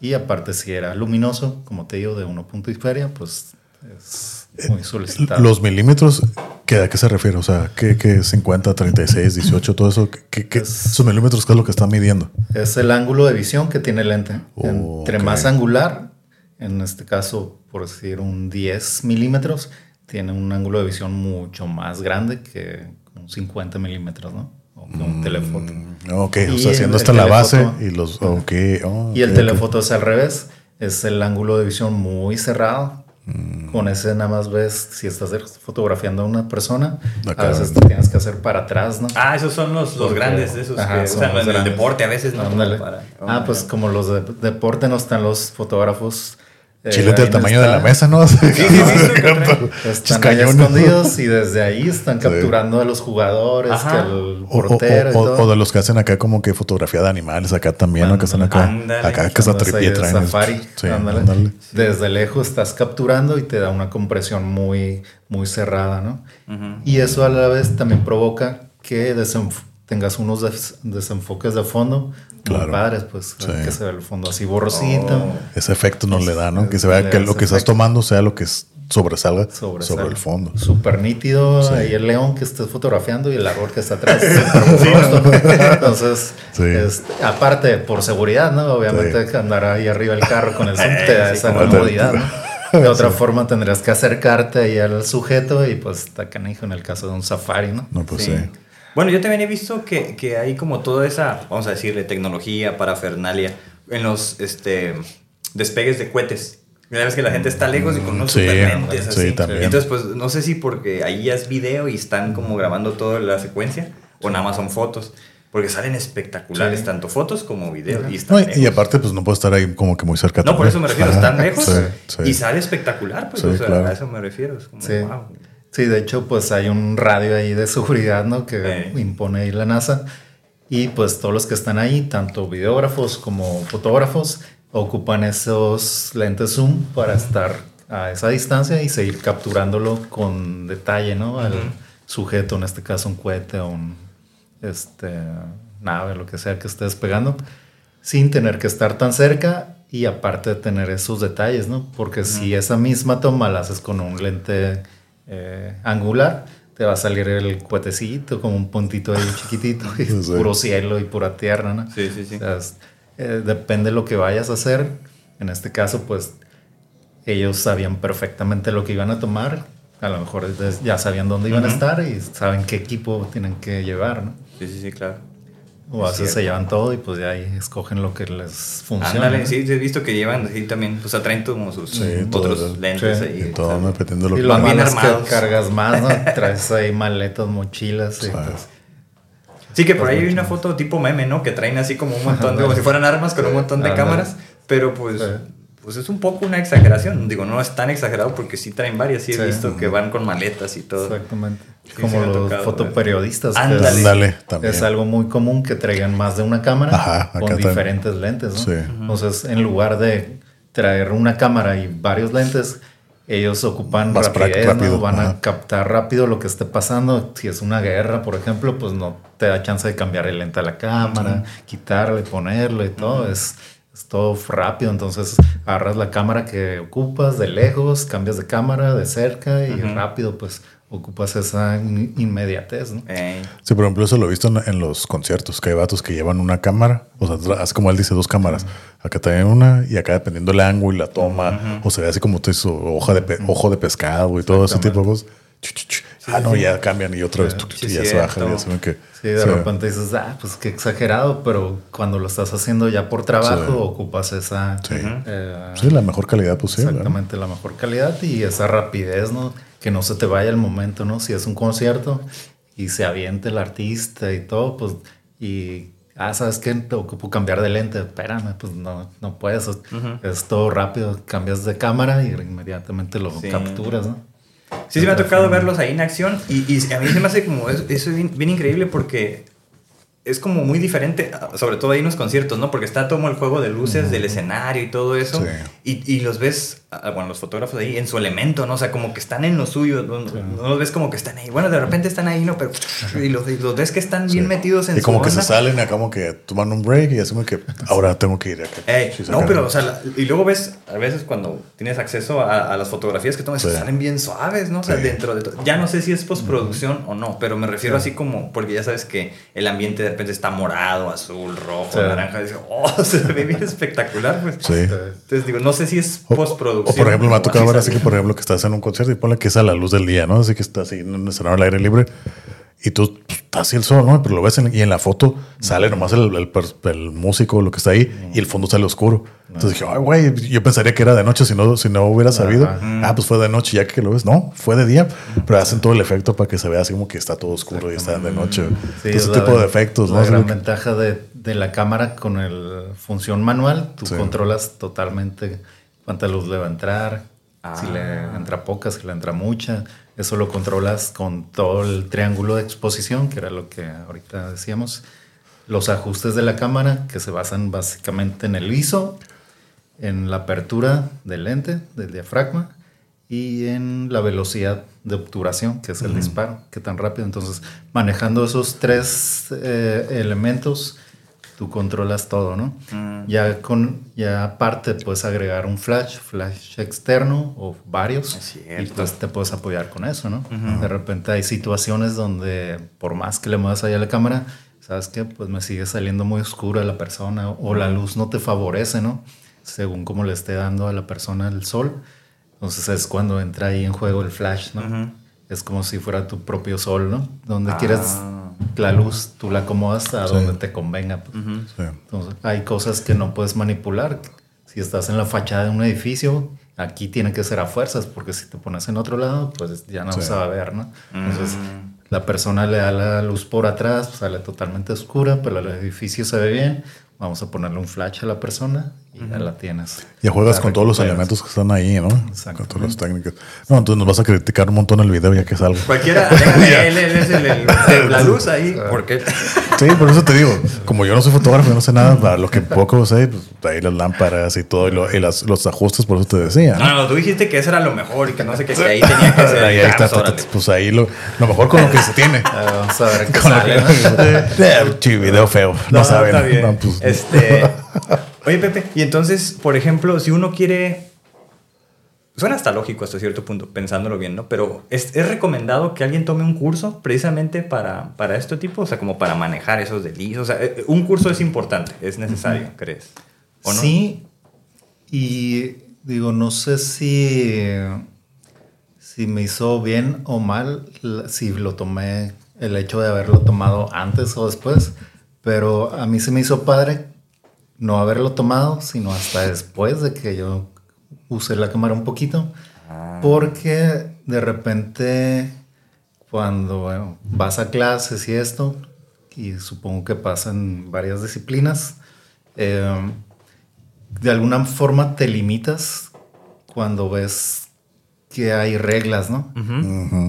y aparte si era luminoso, como te digo, de uno punto y feria, pues es muy solicitado. Los milímetros, ¿qué, ¿a qué se refiere? O sea, ¿qué, qué 50, 36, 18, todo eso? ¿qué, qué- esos milímetros qué es lo que están midiendo? Es el ángulo de visión que tiene el lente. Oh, Entre más angular, en este caso, por decir un 10 milímetros, tiene un ángulo de visión mucho más grande que un 50 milímetros, ¿no? O que un telefoto. Ok, o Y sea, el- haciendo hasta la base y los... Ok, oh, Y el ok, ok. telefoto es al revés. Es el ángulo de visión muy cerrado. Mm. Con ese nada más ves si estás fotografiando a una persona. Acá. A veces te tienes que hacer para atrás, ¿no? Ah, esos son los, los grandes, esos Ajá, que usan los en el deporte a veces, ¿no? Ándale. Para- ah, pues como los de deporte no están los fotógrafos. Eh, Chilete del tamaño de está- la mesa, ¿no? Sí, sí, sí, Están ahí escondidos y desde ahí están capturando a los jugadores, Ajá. que al O, o- portero y o- todo. o de los que hacen acá como que fotografía de animales, acá también, ¿no? Que están acá. Ándale. Acá que ahí tripié traen. safari, Sí, ándale. ándale. Desde lejos estás capturando y te da una compresión muy, muy cerrada, ¿no? Y eso a la vez también provoca que desenf- tengas unos des- desenfoques de fondo Claro. padres, pues Sí. que se ve el fondo así borrosito. Oh. Ese efecto no le da, ¿no? Que se vea que lo que estás efecto. tomando sea lo que es- sobresalga sobre el fondo. Súper nítido. Sí. Ahí el león que estés fotografiando y el árbol que está atrás. Súper Entonces, Sí. este, aparte, por seguridad, ¿no? Obviamente andar ahí arriba del carro con el zoom te da Sí, esa como- comodidad, ¿no? De otra forma tendrías que acercarte ahí al sujeto y pues está canijo en el caso de un safari, ¿no? No, pues Sí. Bueno, yo también he visto que, que hay como toda esa, vamos a decirle, tecnología, parafernalia en los este, despegues de cohetes. Una vez que la gente está lejos y con unos Sí, super lentes sí, así. también. Entonces, pues no sé si porque ahí ya es video y están como grabando toda la secuencia o nada más son fotos. Porque salen espectaculares, Sí. tanto fotos como videos. Y, No, están y, y lejos. aparte, pues no puede estar ahí como que muy cerca. No, por eso me refiero, Ajá, están lejos sí, sí. y sale espectacular, pues, Sí, o sea, claro. a eso me refiero. Es como, Sí. wow. Sí, de hecho, pues hay un radio ahí de seguridad, ¿no? Que impone ahí la NASA. Y pues todos los que están ahí, tanto videógrafos como fotógrafos, ocupan esos lentes zoom para estar a esa distancia y seguir capturándolo con detalle, ¿no? Al sujeto, en este caso un cohete o un este, nave, lo que sea que esté despegando, sin tener que estar tan cerca y aparte de tener esos detalles, ¿no? Porque si esa misma toma la haces con un lente eh, angular, te va a salir el cuetecito como un puntito ahí chiquitito y Sí. puro cielo y pura tierra, ¿no? Sí, sí, sí. O sea, es- eh, depende de lo que vayas a hacer. En este caso, pues ellos sabían perfectamente lo que iban a tomar. A lo mejor ya sabían dónde iban a estar y saben qué equipo tienen que llevar, ¿no? Sí, sí, sí, claro. O a Es veces se llevan todo y pues ya ahí escogen lo que les funciona. Sí, he visto que llevan así también, o sea, traen como sus Sí, todo otros el- lentes sí, ahí. Y todo, o sea, ¿no? dependiendo de lo Y que lo bien que cargas más, ¿no? Traes ahí maletas, mochilas. y, Sí. pues, Sí, que por ahí hay una foto tipo meme, ¿no? Que traen así como un montón de, como si fueran armas con un montón de Ándale. cámaras, pero pues, Sí. Pues es un poco una exageración. Digo, no es tan exagerado porque sí traen varias, sí he Sí. visto que van con maletas y todo. Exactamente. Sí, Como los tocado, fotoperiodistas. Ándale. es- Ándale, también. Es algo muy común que traigan más de una cámara Ajá, con también. diferentes lentes, ¿no? Sí. Entonces, en lugar de traer una cámara y varios lentes, ellos ocupan ¿no? rápido, Van ajá. a captar rápido lo que esté pasando. Si es una guerra, por ejemplo, pues no te da chance de cambiar el lente a la cámara, quitarle, ponerle y todo. Es, es todo rápido. Entonces, agarras la cámara que ocupas de lejos, cambias de cámara de cerca y rápido, pues ocupas esa in- inmediatez, ¿no? Ey, Sí, por ejemplo, eso lo he visto en, en los conciertos, que hay vatos que llevan una cámara, o sea, así como él dice, dos cámaras. Acá también una, y acá dependiendo el ángulo y la toma, o se ve así como tú dices, hoja de pe- ojo de pescado y todo ese tipo de cosas. Ah, no, ya cambian y otra vez, tu, Sí, y ya se cierto. baja. Ya se ven que, Sí, de sí. repente dices, ah, pues qué exagerado, pero cuando lo estás haciendo ya por trabajo, Sí. ocupas esa. Sí. eh, Sí, la mejor calidad posible. ¿no? exactamente la mejor calidad y esa rapidez, ¿no? Que no se te vaya el momento, ¿no? Si es un concierto y se aviente el artista y todo, pues, y. Ah, ¿sabes qué? Te ocupo cambiar de lente. Espérame, pues no, no puedes. Es todo rápido. Cambias de cámara y inmediatamente lo Sí. capturas, ¿no? Sí, sí me ha tocado verlos ahí en acción y, y a mí se me hace como eso, es bien, bien increíble porque es como muy diferente, sobre todo ahí en los conciertos, ¿no? Porque está todo el juego de luces del escenario y todo eso Sí. y, y los ves, bueno, los fotógrafos ahí en su elemento, ¿no? O sea, como que están en lo suyo, no, no los ves como que están ahí, bueno, de repente están ahí, ¿no? Pero y los, y los ves que están bien Sí. metidos en Y como que se salen acá como que toman un break y como que ahora tengo que ir acá. Ey, Sí, no, pero, o sea, la- y luego ves, a veces cuando tienes acceso a, a las fotografías que tomas, Sí. salen bien suaves, ¿no? O sea, Sí. dentro de todo. Ya no sé si es postproducción o no, pero me refiero así como, porque ya sabes que el ambiente de repente está morado, azul, rojo, Sí. naranja, y dices, oh, se ve bien espectacular, pues. Sí. Entonces digo, no sé si es O, o, por ejemplo, me ha tocado ver así que, por ejemplo, que estás en un concierto y ponle que es a la luz del día, ¿no? Así que estás así en un escenario al aire libre y tú pues, estás así el sol, ¿no? Pero lo ves en- y en la foto sale nomás el, el el músico, lo que está ahí, y el fondo sale oscuro. Entonces dije, ay, güey, yo pensaría que era de noche si no, si no hubiera sabido. Ah, pues fue de noche ya que lo ves. No, fue de día, pero hacen todo el efecto para que se vea así como que está todo oscuro y está de noche. Sí, Ese es la tipo de ven- efectos, La ¿no? Así gran que- ventaja de, de la cámara con el función manual, tú Sí. controlas totalmente cuánta luz le va a entrar, si le Ah. entra poca, si le entra mucha. Eso lo controlas con todo el triángulo de exposición, que era lo que ahorita decíamos. Los ajustes de la cámara, que se basan básicamente en el ISO, en la apertura del lente, del diafragma, y en la velocidad de obturación, que es el disparo, que tan rápido. Entonces, manejando esos tres eh, elementos, tú controlas todo, ¿no? Mm. Ya con, ya aparte puedes agregar un flash, flash externo o varios, y pues te puedes apoyar con eso, ¿no? De repente hay situaciones donde por más que le muevas ahí a la cámara, ¿sabes qué? Pues me sigue saliendo muy oscura la persona o la luz no te favorece, ¿no? Según cómo le esté dando a la persona el sol. Entonces es cuando entra ahí en juego el flash, ¿no? Es como si fuera tu propio sol, ¿no? Donde Ah. quieres la luz, tú la acomodas a Sí. donde te convenga. pues. Sí. Entonces, hay cosas que no puedes manipular. Si estás en la fachada de un edificio, aquí tiene que ser a fuerzas, porque si te pones en otro lado, pues ya no Sí. se va a ver, ¿no? Entonces, Mm. la persona le da la luz por atrás, sale totalmente oscura, pero el edificio se ve bien. Vamos a ponerle un flash a la persona y ya la tienes. Ya juegas con todos los elementos que están ahí, ¿no? Con todas las técnicas. No, entonces nos vas a criticar un montón el video ya que salga. Cualquiera, él, él es el, la luz ahí, porque Sí, por eso te digo, como yo no soy fotógrafo, yo no sé nada, para lo que poco sé, pues ahí las lámparas y todo, y, lo- y las- los ajustes, por eso te decía. No, no, tú dijiste que eso era lo mejor y que no sé qué, que ahí tenía que ser. Ahí, está, pues, pues ahí lo, lo mejor con lo que se tiene. Ah, vamos a ver qué sale. ¿no? que- chi, video feo. No, saben. está bien. No, pues, Este, oye, Pepe, y entonces, por ejemplo, si uno quiere. Suena hasta lógico hasta cierto punto, pensándolo bien, ¿no? Pero ¿es, es recomendado que alguien tome un curso precisamente para, para este tipo? O sea, como para manejar esos delitos. O sea, eh, un curso es importante, es necesario, ¿crees? ¿O no? Sí, y digo, no sé si, si me hizo bien o mal, si lo tomé, el hecho de haberlo tomado antes o después, pero a mí se me hizo padre no haberlo tomado, sino hasta después de que yo usé la cámara un poquito, Ah. porque de repente cuando bueno, vas a clases y esto, y supongo que pasa en varias disciplinas, eh, de alguna forma te limitas cuando ves que hay reglas, ¿no?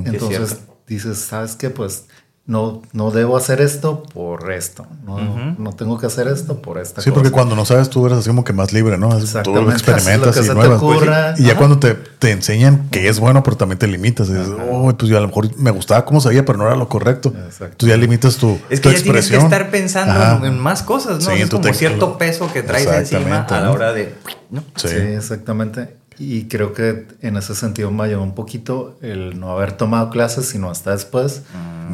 Entonces dices, ¿sabes qué? Pues no, no debo hacer esto por esto. No, no tengo que hacer esto por esta Sí, cosa. porque cuando no sabes, tú eres así como que más libre, ¿no? Tú lo experimentas haces lo que y nuevas. ocurra. Y ya Ajá. cuando te, te enseñan que es bueno, pero también te limitas. Y dices, oh, pues yo a lo mejor me gustaba cómo se veía, pero no era lo correcto. Exacto. Tú ya limitas tu, Es tu que ya tienes que estar pensando Ajá. en, en más cosas, ¿no? Sí, es como cierto peso que traes encima a la hora de... ¿no? Sí. Sí. exactamente. Y creo que en ese sentido me ayudó un poquito el no haber tomado clases, sino hasta después,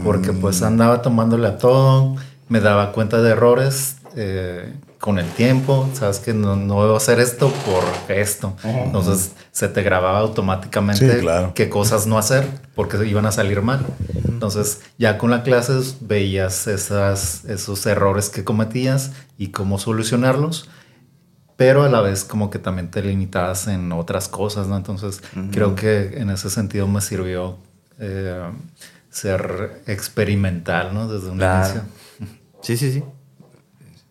porque pues andaba tomándole a todo, me daba cuenta de errores eh, con el tiempo, sabes que no, no debo hacer esto por esto. Entonces se te grababa automáticamente Sí, claro. qué cosas no hacer, porque iban a salir mal. Entonces ya con las clases veías esas, esos errores que cometías y cómo solucionarlos pero a la vez como que también te limitabas en otras cosas, ¿no? Entonces creo que en ese sentido me sirvió eh, ser experimental, ¿no? Desde un Claro. inicio. Sí, sí, sí.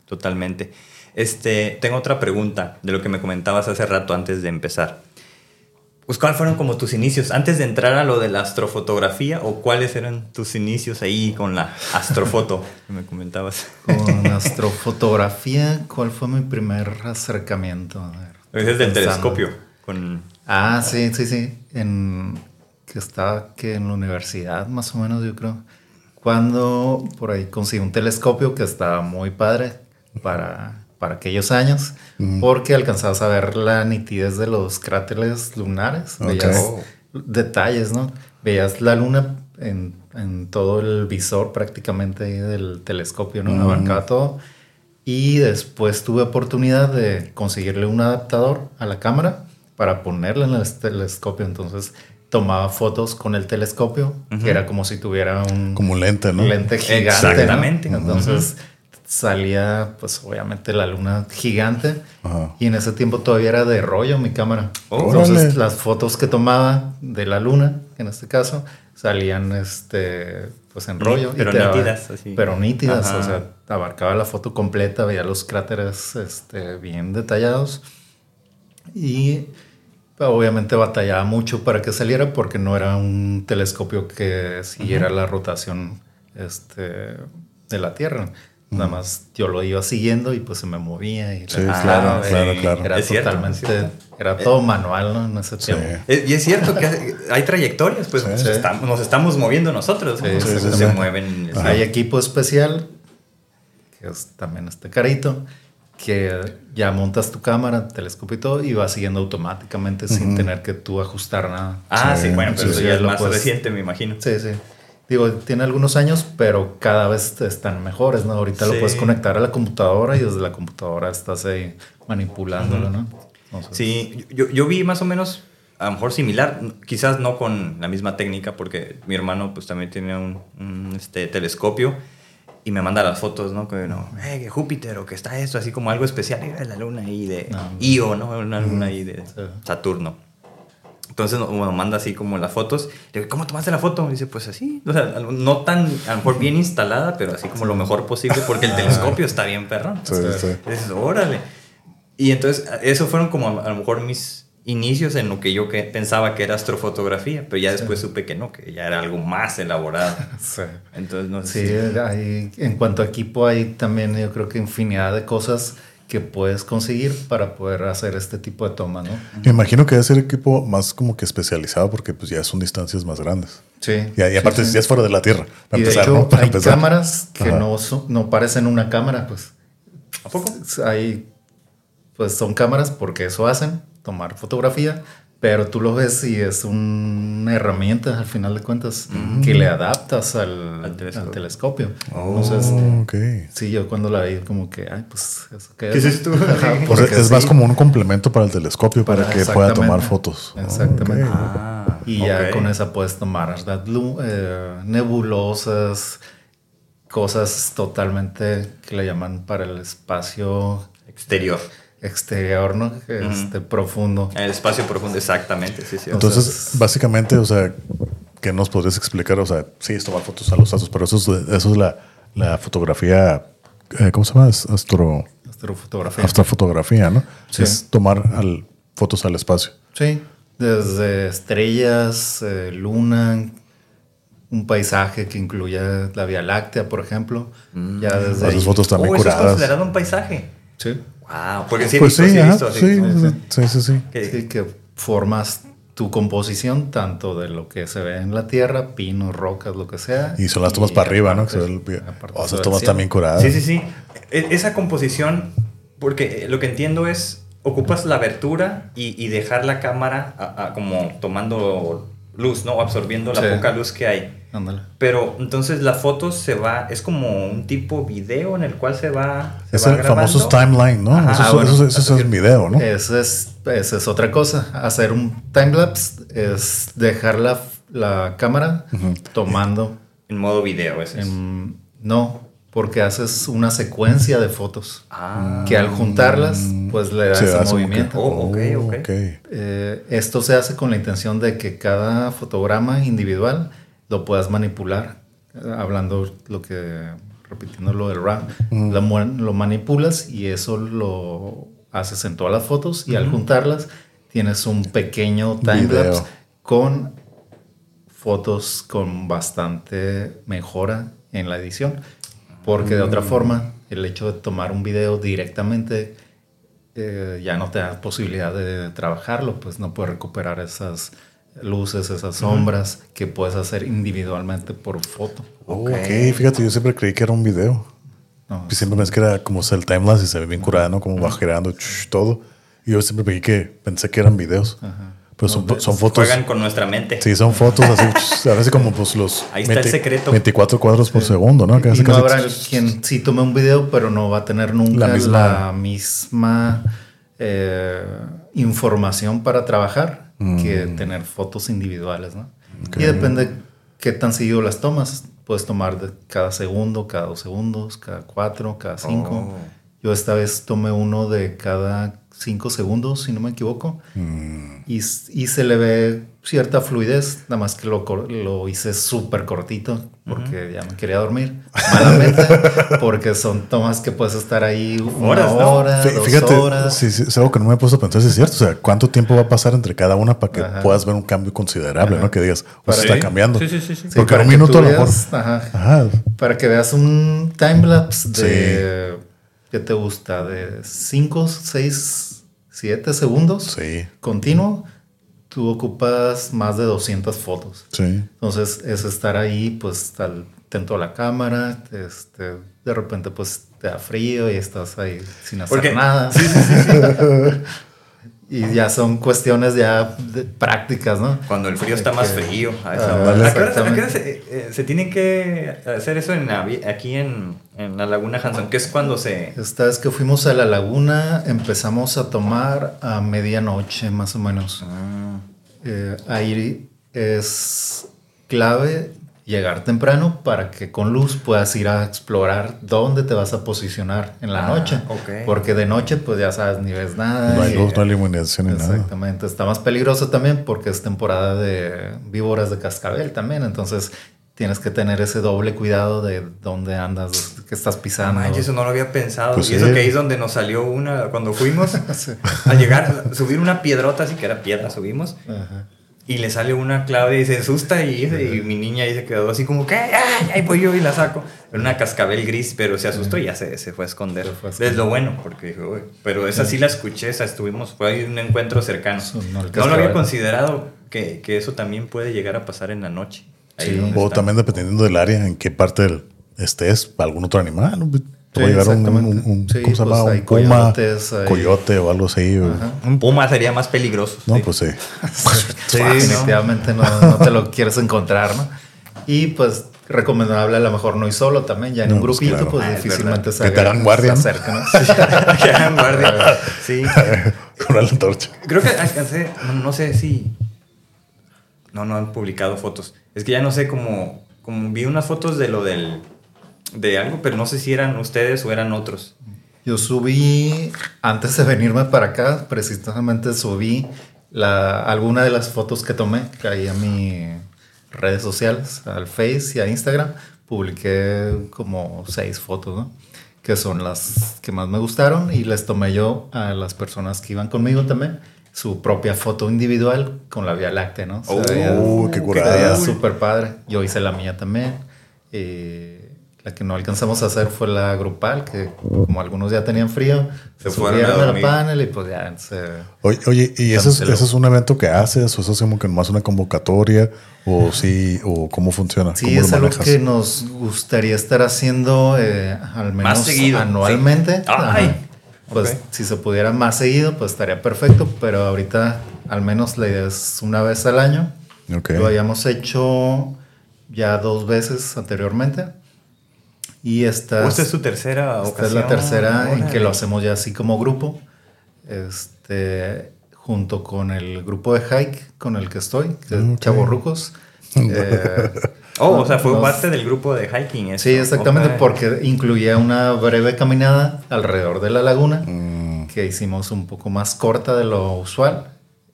Totalmente. Este, tengo otra pregunta de lo que me comentabas hace rato antes de empezar. Pues, ¿cuáles fueron como tus inicios? Antes de entrar a lo de la astrofotografía, ¿o cuáles eran tus inicios ahí con la astrofoto que me comentabas? Con astrofotografía, ¿cuál fue mi primer acercamiento? A ver, Es del pensando. telescopio. Con... Ah, sí, sí, sí. En, que estaba que en la universidad, más o menos, yo creo. Cuando por ahí conseguí un telescopio que estaba muy padre para, para aquellos años, porque alcanzabas a ver la nitidez de los cráteres lunares. Ok. Veías Oh. detalles, ¿no? Veías la luna en, en todo el visor prácticamente del telescopio, ¿no? Abarcaba todo. Y después tuve oportunidad de conseguirle un adaptador a la cámara para ponerle en el telescopio. Entonces tomaba fotos con el telescopio, que era como si tuviera un Como un lente, ¿no? lente gigante. Exactamente. ¿no? Entonces salía, pues obviamente la luna gigante. Ajá. Y en ese tiempo todavía era de rollo mi cámara. Oh. Entonces las fotos que tomaba de la luna, en este caso, salían este pues en rollo. y pero daba- nítidas, así. Pero nítidas, Ajá. o sea, abarcaba la foto completa, veía los cráteres este, bien detallados. Y obviamente batallaba mucho para que saliera porque no era un telescopio que siguiera la rotación este, de la Tierra. Nada más yo lo iba siguiendo y pues se me movía. Y Sí, la- claro, eh, claro, claro. Era Es totalmente, cierto. era todo manual, ¿no? En ese Sí. tiempo. Eh, Y es cierto que hay- hay trayectorias, pues Sí. nos, Sí. estamos, nos estamos moviendo nosotros. ¿no? Sí, se, sí, se sí. mueven. sí. Hay equipo especial, que es también este carito, que ya montas tu cámara, telescopio y todo, y va siguiendo automáticamente sin tener que tú ajustar nada. Ah, sí, Sí, bueno, pero sí, eso sí, ya es lo más puedes- reciente, me imagino. Sí, sí. Digo, tiene algunos años, pero cada vez están mejores, ¿no? Ahorita Sí. lo puedes conectar a la computadora y desde la computadora estás ahí manipulándolo, ¿no? Sí, yo, yo vi más o menos, a lo mejor similar, quizás no con la misma técnica, porque mi hermano pues también tiene un, un, este, telescopio y me manda las fotos, ¿no? Que no, eh, que Júpiter o que está esto, así como algo especial, mira la luna ahí de No. Io, ¿no? Una luna ahí de. Saturno. Entonces, no- bueno, manda así como las fotos. Le digo, ¿cómo tomaste la foto? Y dice, pues así. O sea, no tan, a lo mejor bien instalada, pero así como lo mejor posible, porque el telescopio está bien perrón. Sí, sí. Dices, órale. Y entonces, eso fueron como a, a lo mejor mis inicios en lo que yo que pensaba que era astrofotografía, pero ya después supe que no, que ya era algo más elaborado. Sí. Entonces, no Sí, sé. si- hay- en cuanto a equipo hay también yo creo que infinidad de cosas que puedes conseguir para poder hacer este tipo de toma, ¿no? Me imagino que debe ser equipo más como que especializado porque pues ya son distancias más grandes. Sí. Y, y aparte sí, sí. ya es fuera de la Tierra. Para Y de empezar, hecho, ¿no? Para hay empezar. cámaras que Ajá. no, son- no parecen una cámara, pues. ¿A poco? Hay, pues son cámaras porque eso hacen, tomar fotografía, pero tú lo ves y es una herramienta al final de cuentas que le adaptas al, Al al telescopio. telescopio. Oh, Entonces, sí, yo cuando la vi como que, ay, pues, ¿eso qué, ¿Qué es esto? Sea, porque es más como un complemento para el telescopio para, Para- que pueda tomar exactamente. fotos. Exactamente. Ok. Ah, Y ya con esa puedes tomar eh, nebulosas, cosas totalmente que le llaman para el espacio Exterior. Exterior, ¿no? Este, profundo. El espacio profundo, exactamente, sí, sí. Entonces, Entonces- básicamente, o sea, ¿qué nos podrías explicar? O sea, sí, es tomar fotos a los astros, pero eso es, eso es la, la fotografía, eh, ¿cómo se llama? Es Astro, Astrofotografía. astrofotografía, ¿no? Sí. Es tomar al, fotos al espacio. Sí, desde estrellas, eh, luna, un paisaje que incluya la Vía Láctea, por ejemplo. Ya desde Haces ahí- fotos también oh, eso es curadas. considerado un paisaje. Sí, Wow, porque sí he Pues visto, sí, sí sí, sí, sí, sí. Que- sí, que formas tu composición tanto de lo que se ve en la Tierra, pinos, rocas, lo que sea. Y son las tomas para arriba, ¿no? Que se ve el- o se esas tomas también curadas. Sí, sí, sí. E- Esa composición, porque eh, lo que entiendo es, ocupas la abertura y, y dejar la cámara a- a como tomando luz, ¿no? Absorbiendo la Sí. poca luz que hay. Ándale. Pero entonces la foto se va, es como un tipo video en el cual se va. Se Es va el grabando. famoso timeline, ¿no? Ajá. eso, Ah, eso- bueno. eso- eso es video, ¿no? Esa es, esa es otra cosa. Hacer un timelapse es dejar la, la cámara tomando. En modo video, ese es. en- no, porque haces una secuencia de fotos Ah. que al juntarlas, pues le da Se ese movimiento. Oh, ok, ok. Eh, esto se hace con la intención de que cada fotograma individual lo puedas manipular. Eh, hablando lo que, repitiendo lo del RAM, lo, manipulas y eso lo haces en todas las fotos y al juntarlas tienes un pequeño timelapse con fotos con bastante mejora en la edición. Porque de otra forma, el hecho de tomar un video directamente eh, ya no te da posibilidad de trabajarlo, pues no puedes recuperar esas luces, esas sombras que puedes hacer individualmente por foto. Oh, ok, fíjate, yo siempre creí que era un video. No, Y siempre pensé que era como el timelapse y se ve bien curada, ¿no? Como va girando ch, todo. Y yo siempre pensé que, pensé que eran videos. Pero son, son fotos. Juegan con nuestra mente. Sí, son fotos así, ch, a veces como pues los Ahí está el secreto. 24 cuadros por segundo, ¿no? y no casi, habrá quien sí tome un video, pero no va a tener nunca La la misma- eh, información para trabajar que tener fotos individuales, ¿no? Y depende qué tan seguido las tomas. Puedes tomar de cada segundo, cada dos segundos, cada cuatro, cada cinco. Oh. Yo esta vez tomé uno de cada cinco segundos, si no me equivoco. Y, s- y se le ve cierta fluidez, nada más que lo, cor- lo hice súper cortito porque ya me quería dormir. Malamente, porque son tomas que puedes estar ahí una Horas, ¿no? hora, Fí- dos Fíjate, horas. sí, sí, es algo que no me he puesto a pensar si es cierto. O sea, ¿cuánto tiempo va a pasar entre cada una para que Ajá. puedas ver un cambio considerable, ¿no? Que digas, sea, está cambiando. Sí, sí, sí, sí. Porque un minuto a lo mejor. ajá, Ajá. para que veas un timelapse de, ¿qué te gusta? De 5, 6, 7 segundos Sí, continuo, tú ocupas más de 200 fotos. sí. Entonces es estar ahí, pues, al, atento a la cámara, este, de repente, pues, te da frío y estás ahí sin hacer Porque- nada. y ya son cuestiones ya de- prácticas, ¿no? Cuando el frío está más Que- frío. A, esa Ah, hora. ¿A qué hora- a qué hora exactamente. se, eh, se tienen que hacer eso en aquí en, en la Laguna Hanson? Que es cuando se... Esta vez que fuimos a la laguna empezamos a tomar a medianoche más o menos. Ah, Eh, ahí es clave llegar temprano para que con luz puedas ir a explorar dónde te vas a posicionar en la Ah, noche. ok. Porque de noche, pues ya sabes, ni ves nada. No hay luz, no hay iluminación ni nada. Exactamente. Está más peligroso también porque es temporada de víboras de cascabel también. Entonces tienes que tener ese doble cuidado de dónde andas, qué estás pisando. manches, eso no lo había pensado. Pues y eso sí. que ahí es donde nos salió una cuando fuimos a llegar, a subir una piedrota, así que era piedra, subimos. Ajá. Y le sale una Claudia y se asusta y, y mi niña ahí se quedó así como que ¡ay! Ahí voy yo y la saco. Era una cascabel gris, pero se asustó y ya se, se fue a esconder. Fue a. Es lo bueno, porque dije, "Uy", pero esa sí la escuché, esa estuvimos, fue ahí un encuentro cercano. No, lo había considerado que, que eso también puede llegar a pasar en la noche. Ahí Sí. O también dependiendo del área en qué parte del estés, algún otro animal. Sí, llegar un, un- un- Sí, ¿cómo se llama? pues hay un puma, hay- coyote o algo así. o-. Un puma sería más peligroso. No, sí. pues sí. Sí, ¿no? definitivamente no, no te lo quieres encontrar, ¿no? Y pues recomendable a lo mejor no ir solo también, ya en No, un pues, grupito claro. pues Ah, difícilmente Que te hagan guardia, se acercan, ¿no? Que hagan guardia. Sí. Con la antorcha. Creo que alcancé, no, no sé si... No, no han publicado fotos. Es que ya no sé cómo... Como vi unas fotos de lo del... De algo, pero no sé si eran ustedes o eran otros. Yo subí, antes de venirme para acá, precisamente subí la, alguna de las fotos que tomé que ahí a mis redes sociales, al Face y a Instagram. Publiqué como seis fotos, ¿no? Que son las que más me gustaron y les tomé yo a las personas que iban conmigo también su propia foto individual con la Vía Láctea, ¿no? Se Oh, veía- Uh, qué se curada. veía súper padre. Yo hice la mía también. Eh, la que no alcanzamos a hacer fue la grupal, que como algunos ya tenían frío, Se fueron a subieron al dormir. panel y pues ya se... Oye, oye ¿y eso es, eso es un evento que haces? ¿O eso es como que nomás una convocatoria? ¿O sí? ¿O cómo funciona? Sí, ¿Cómo es lo algo manejas? que nos gustaría estar haciendo eh, al menos seguido, anualmente. sí. Ay, Ajá. Pues ok. si se pudiera más seguido, pues estaría perfecto, pero ahorita al menos la idea es una vez al año. Ok. Lo habíamos hecho ya dos veces anteriormente. Y esta, ¿O esta es tu tercera esta ocasión? es la tercera en que lo hacemos ya así como grupo. Este, junto con el grupo de hike con el que estoy, que es Ok. Chavorrucos. Eh, Oh, o sea, fue nos- parte del grupo de hiking. eso. Sí, exactamente, Ok. porque incluía una breve caminada alrededor de la laguna Mm, que hicimos un poco más corta de lo usual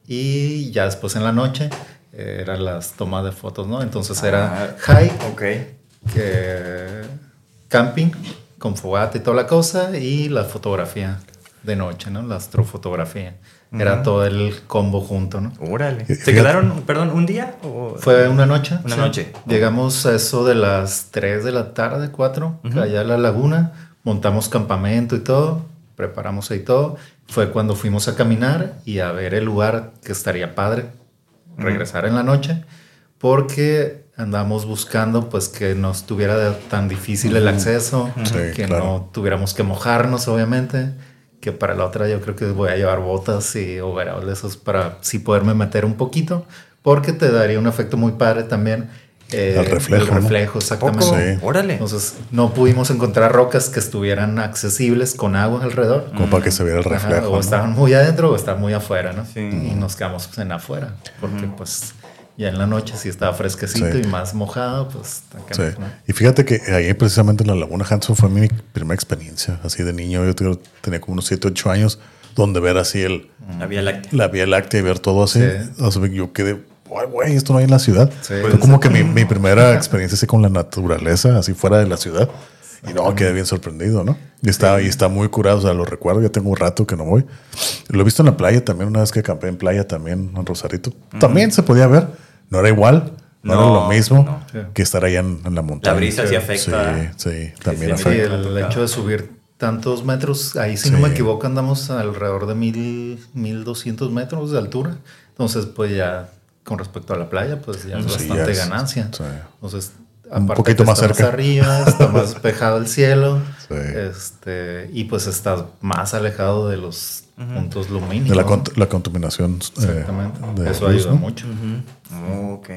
y ya después en la noche eh, eran las tomas de fotos, ¿no? Entonces era Ah, hike, Ok. que- camping con fogata y toda la cosa y la fotografía de noche, ¿no? La astrofotografía. Era todo el combo junto, ¿no? Órale. ¿Se quedaron, perdón, un día? O... Fue una noche. Una sí. noche. Llegamos a eso de las 3 de la tarde, 4, Ujú. allá a la laguna. Montamos campamento y todo. Preparamos ahí todo. Fue cuando fuimos a caminar y a ver el lugar que estaría padre regresar en la noche. Porque andamos buscando pues que no estuviera tan difícil el acceso. Sí, que claro. no tuviéramos que mojarnos, obviamente. Que para la otra yo creo que voy a llevar botas y overall de esos para sí poderme meter un poquito. Porque te daría un efecto muy padre también. eh, El reflejo, El ¿no? reflejo, exactamente. Poco. Sí. Órale. Entonces no pudimos encontrar rocas que estuvieran accesibles con agua alrededor. Como para que se viera el Ajá, reflejo. o ¿no? estaban muy adentro o estaban muy afuera, ¿no? Sí. Y nos quedamos pues, en afuera. Porque pues ya en la noche sí estaba fresquecito Sí. y más mojado, pues Sí. Y fíjate que ahí precisamente en la Laguna Hanson fue mi primera experiencia, así de niño. Yo te- tenía como unos 7, 8 años, donde ver así el, Había la... la Vía Láctea y ver todo así. Sí. Yo quedé, "Ay, güey, esto no hay en la ciudad. Sí. Fue como que mi, mi primera experiencia así con la naturaleza, así fuera de la ciudad. Y no, quedé bien sorprendido, ¿no? Y está, y está muy curado, o sea, lo recuerdo, ya tengo un rato que no voy. Lo he visto en la playa también, una vez que acampé en playa también, en Rosarito. También se podía ver, no era igual, no, No, era lo mismo no. Que estar allá en, en la montaña. La brisa sí Sí, afecta. sí, también sí, Sí, afecta. el Tocado. hecho de subir tantos metros, ahí si Sí. no me equivoco andamos alrededor de mil, 1200 metros de altura. Entonces pues ya con respecto a la playa pues ya es Sí, bastante ya es- ganancia. sí. Entonces Un aparte poquito que más cerca. arriba, está más despejado el cielo. Sí. Este, y pues estás más alejado de los puntos lumínicos. De la, la contaminación. eh, Exactamente. de Eso luz, ayuda ¿no? mucho. Ok.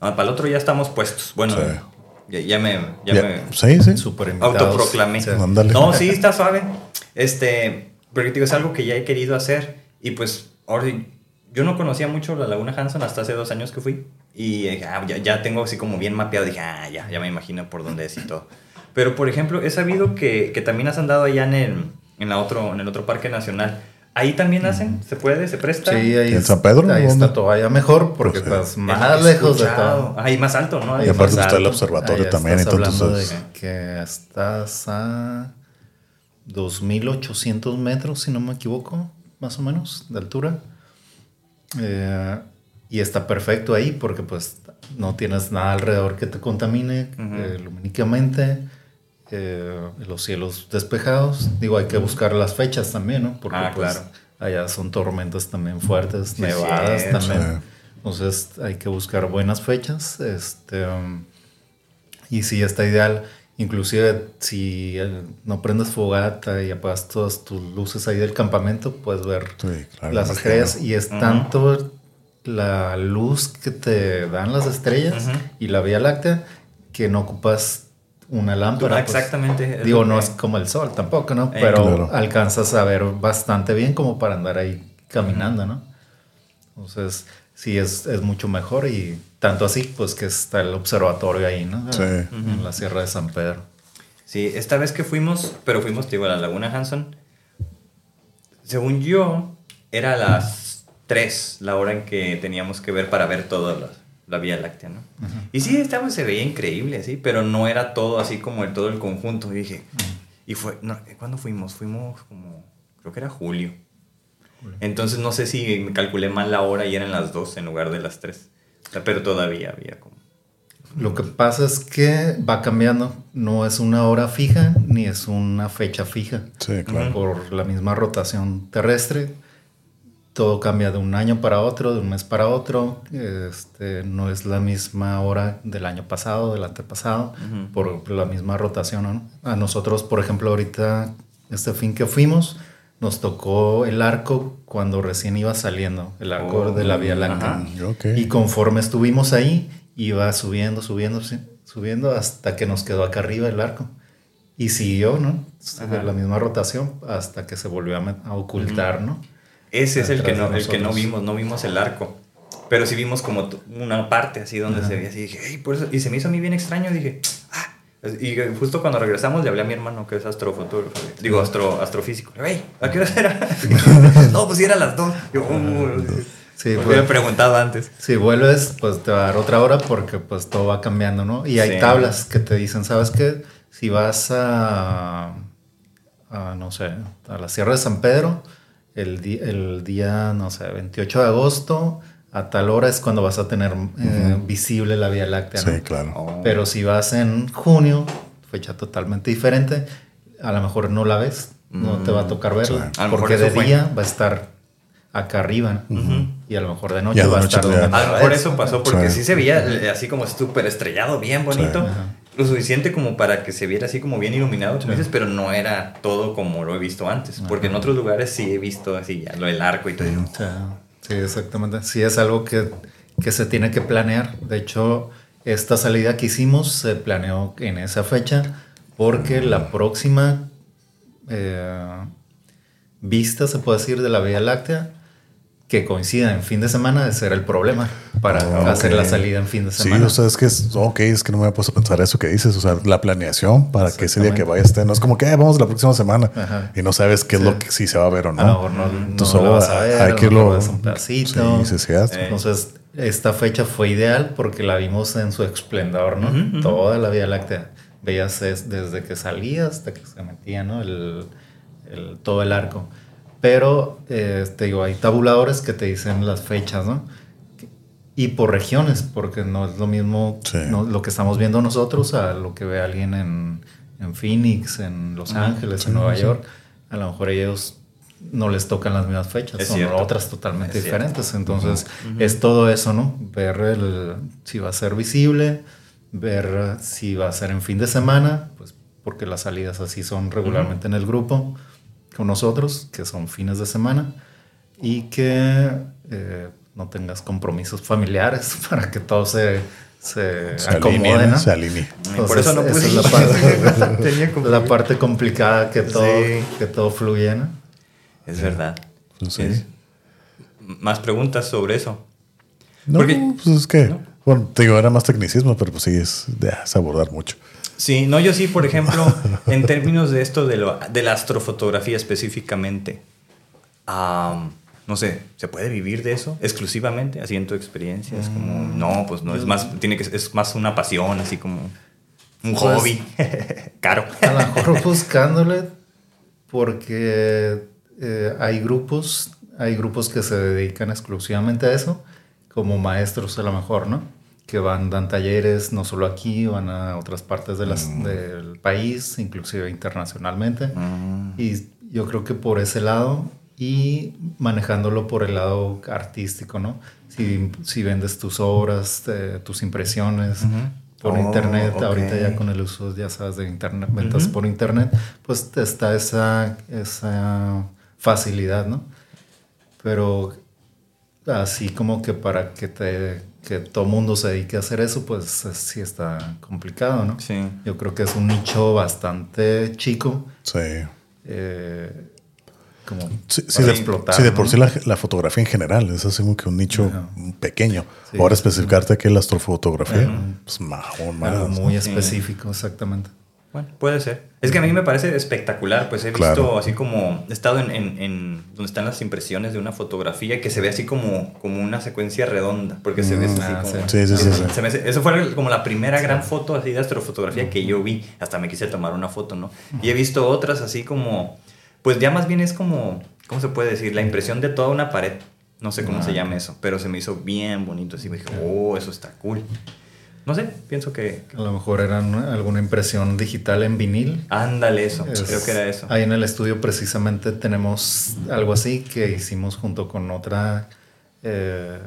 Ah, para el otro ya estamos puestos. Bueno, Sí. ya, ya me... Ya Ya, me Sí, sí. Invitados. autoproclamé. Sí. No, sí, está suave. Este, porque te digo, es algo que ya he querido hacer. Y pues, ahora sí, yo no conocía mucho la Laguna Hanson hasta hace dos años que fui. Y dije, ah, ya, ya tengo así como bien mapeado. Dije, ah, ya, ya me imagino por dónde es y todo. Pero, por ejemplo, he sabido que, que también has andado allá en el, en, la otro, en el otro parque nacional. ¿Ahí también hacen? ¿Se puede? ¿Se presta? Sí, ahí ¿En es- San Pedro? Ahí ¿Dónde? está todavía mejor porque Pues, estás Es más lejos de todo. Ahí más alto, ¿no? Y Ahí aparte más está el observatorio Ahí también, estás hablando entonces... de que estás a 2.800 metros, si no me equivoco, más o menos, de altura. Eh, y está perfecto ahí porque pues no tienes nada alrededor que te contamine Ujú. eh, lumínicamente. Eh, los cielos despejados. Digo, hay que buscar las fechas también, ¿no? Porque Ah, pues, claro. allá son tormentas también fuertes, Sí, nevadas cierto. también. Sí. Entonces hay que buscar buenas fechas. Este, um, y sí, está ideal. Inclusive si eh, no prendes fogata y apagas todas tus luces ahí del campamento, puedes ver Sí, claro, las estrellas. Y es Ujú. tanto la luz que te dan las estrellas Ujú. y la Vía Láctea que no ocupas una lámpara. Ah, pues. exactamente. Digo, no que- es como el sol tampoco, ¿no? Eh, Pero Claro. alcanzas a ver bastante bien como para andar ahí caminando, ¿no? Entonces, sí, es, es mucho mejor y tanto así, pues que está el observatorio ahí, ¿no? Sí. En la Sierra de San Pedro. Sí, esta vez que fuimos, pero fuimos, digo, a la Laguna Hanson. Según yo, era a las 3 la hora en que teníamos que ver para ver toda la, la Vía Láctea, ¿no? Y sí, estaba, se veía increíble, sí, pero no era todo así como el todo el conjunto. Y dije, y fue, no, ¿cuándo fuimos? Fuimos como, creo que era julio. Entonces no sé si me calculé mal la hora y eran las 2 en lugar de las 3. Pero todavía había como... Lo que pasa es que va cambiando. No es una hora fija ni es una fecha fija. Sí, claro. Por la misma rotación terrestre. Todo cambia de un año para otro, de un mes para otro. Este, no es la misma hora del año pasado, del antepasado, Ujú. por la misma rotación. ¿no? A nosotros, por ejemplo, ahorita, este fin que fuimos, nos tocó el arco cuando recién iba saliendo, el arco Oh, de la Vía Láctea. Y conforme estuvimos ahí, iba subiendo, subiendo, subiendo hasta que nos quedó acá arriba el arco. Y siguió, ¿no? Ajá. La misma rotación hasta que se volvió a, a ocultar, ¿no? Ese es el que, no, el que no vimos, no vimos el arco. Pero sí vimos como una parte así donde Ajá. se veía así. Dije, "Ey, por eso", y se me hizo a mí bien extraño. Dije, ah. Y justo cuando regresamos le hablé a mi hermano que es astrofotógrafo. Digo, astro, astrofísico. Hey, ¿a qué hora era? no, pues era las dos. Yo, "Uh". Sí, pues- he preguntado antes. Si vuelves, pues te va a dar otra hora porque pues todo va cambiando, ¿no? Y hay Sí. tablas que te dicen, ¿sabes qué? Si vas a, a, no sé, a la Sierra de San Pedro, el, el día, no sé, 28 de agosto, a tal hora es cuando vas a tener eh, visible la Vía Láctea, ¿no? Sí, claro. Oh. Pero si vas en junio, fecha totalmente diferente, a lo mejor no la ves, no te va a tocar verla, Sí. A porque de fue. día va a estar acá arriba y a lo mejor de lo suficiente como para que se viera así como bien iluminado, dices, pero no era todo como lo he visto antes. Porque en otros lugares sí he visto así ya lo del arco y todo. sí, exactamente. Sí, es algo que, que se tiene que planear. De hecho, esta salida que hicimos se planeó en esa fecha porque la próxima eh, vista, se puede decir, de la Vía Láctea, que coincida en fin de semana, ese era el problema para Ah, hacer la salida en fin de Sí, semana. o sea, es que es, ok, es que no me había puesto a pensar eso que dices, o sea, la planeación para que ese día que vaya esté, no es como que "Eh, vamos la próxima semana Ajá. y no sabes qué es Sí. lo que sí se va a ver o no. No, Entonces, no la solo vas a ver, hay que lo un pedacito. Sí, sí, sí, Eh. Entonces, esta fecha fue ideal porque la vimos en su esplendor, ¿no? Ujú, ujú. Toda la Vía Láctea. Veías es- desde que salía hasta que se metía, ¿no? El, el- todo el arco. Pero, eh, te digo, hay tabuladores que te dicen las fechas, ¿no? Y por regiones, porque no es lo mismo Sí. no- lo que estamos viendo nosotros a lo que ve alguien en, en Phoenix, en Los Ángeles, en Nueva York. A lo mejor ellos no les tocan las mismas fechas, Es son cierto. otras totalmente Es cierto. diferentes. Entonces, es todo eso, ¿no? Ver el- si va a ser visible, ver si va a ser en fin de semana, pues porque las salidas así son regularmente en el grupo con nosotros, que son fines de semana, y que eh, no tengas compromisos familiares para que todo se, se, se acomode, alinea, ¿no? se alinea. Y por Entonces, eso no esa puse es la parte, la parte complicada que todo, Sí. que todo fluye, ¿no? Es verdad. Pues sí. Es- Más preguntas sobre eso. No, Porque- pues es que, ¿No? Bueno, te digo, era más tecnicismo, pero pues sí, es, es abordar mucho. Sí, no, yo sí, por ejemplo, en términos de esto de, lo, de la astrofotografía específicamente, am, no sé, ¿se puede vivir de eso exclusivamente? Así en tu experiencia, es como, no, pues no, es más, tiene que, es más una pasión, así como un Pues, hobby, caro. A lo mejor buscándole, porque eh, hay grupos, hay grupos que se dedican exclusivamente a eso, como maestros a lo mejor, ¿no? Que van, dan talleres, no solo aquí, van a otras partes de las- del país, inclusive internacionalmente. Y yo creo que por ese lado y manejándolo por el lado artístico, ¿no? Si, si vendes tus obras, tus impresiones por Oh, internet, ahorita ya con el uso, ya sabes, de internet, ventas por internet, pues está esa, esa facilidad, ¿no? Pero así como que para que te que todo mundo se dedique a hacer eso, pues sí está complicado, ¿no? Sí. Yo creo que es un nicho bastante chico, Sí. eh, como Sí, de, explotar. sí, de por sí la, la fotografía en general es así como que un nicho Ajá. pequeño. Sí. Ahora especificarte que la astrofotografía, pues más, aún más. Algo muy específico, exactamente. Bueno, puede ser. Es que a mí me parece espectacular, pues he visto Claro. así como, he estado en, en- en donde están las impresiones de una fotografía que se ve así como, como una secuencia redonda, porque se ve así ah, como... Sí, sí, sí, sí. Se me eso fue como la primera gran foto así de astrofotografía que yo vi, hasta me quise tomar una foto, ¿no? Y he visto otras así como, pues ya más bien es como, ¿cómo se puede decir? La impresión de toda una pared. No sé cómo se llama eso, pero se me hizo bien bonito, así me dije, oh, eso está cool. No sé, pienso que... A lo mejor era una- alguna impresión digital en vinil. Ándale eso, Es- creo que era eso. Ahí en el estudio precisamente tenemos algo así que hicimos junto con otra eh,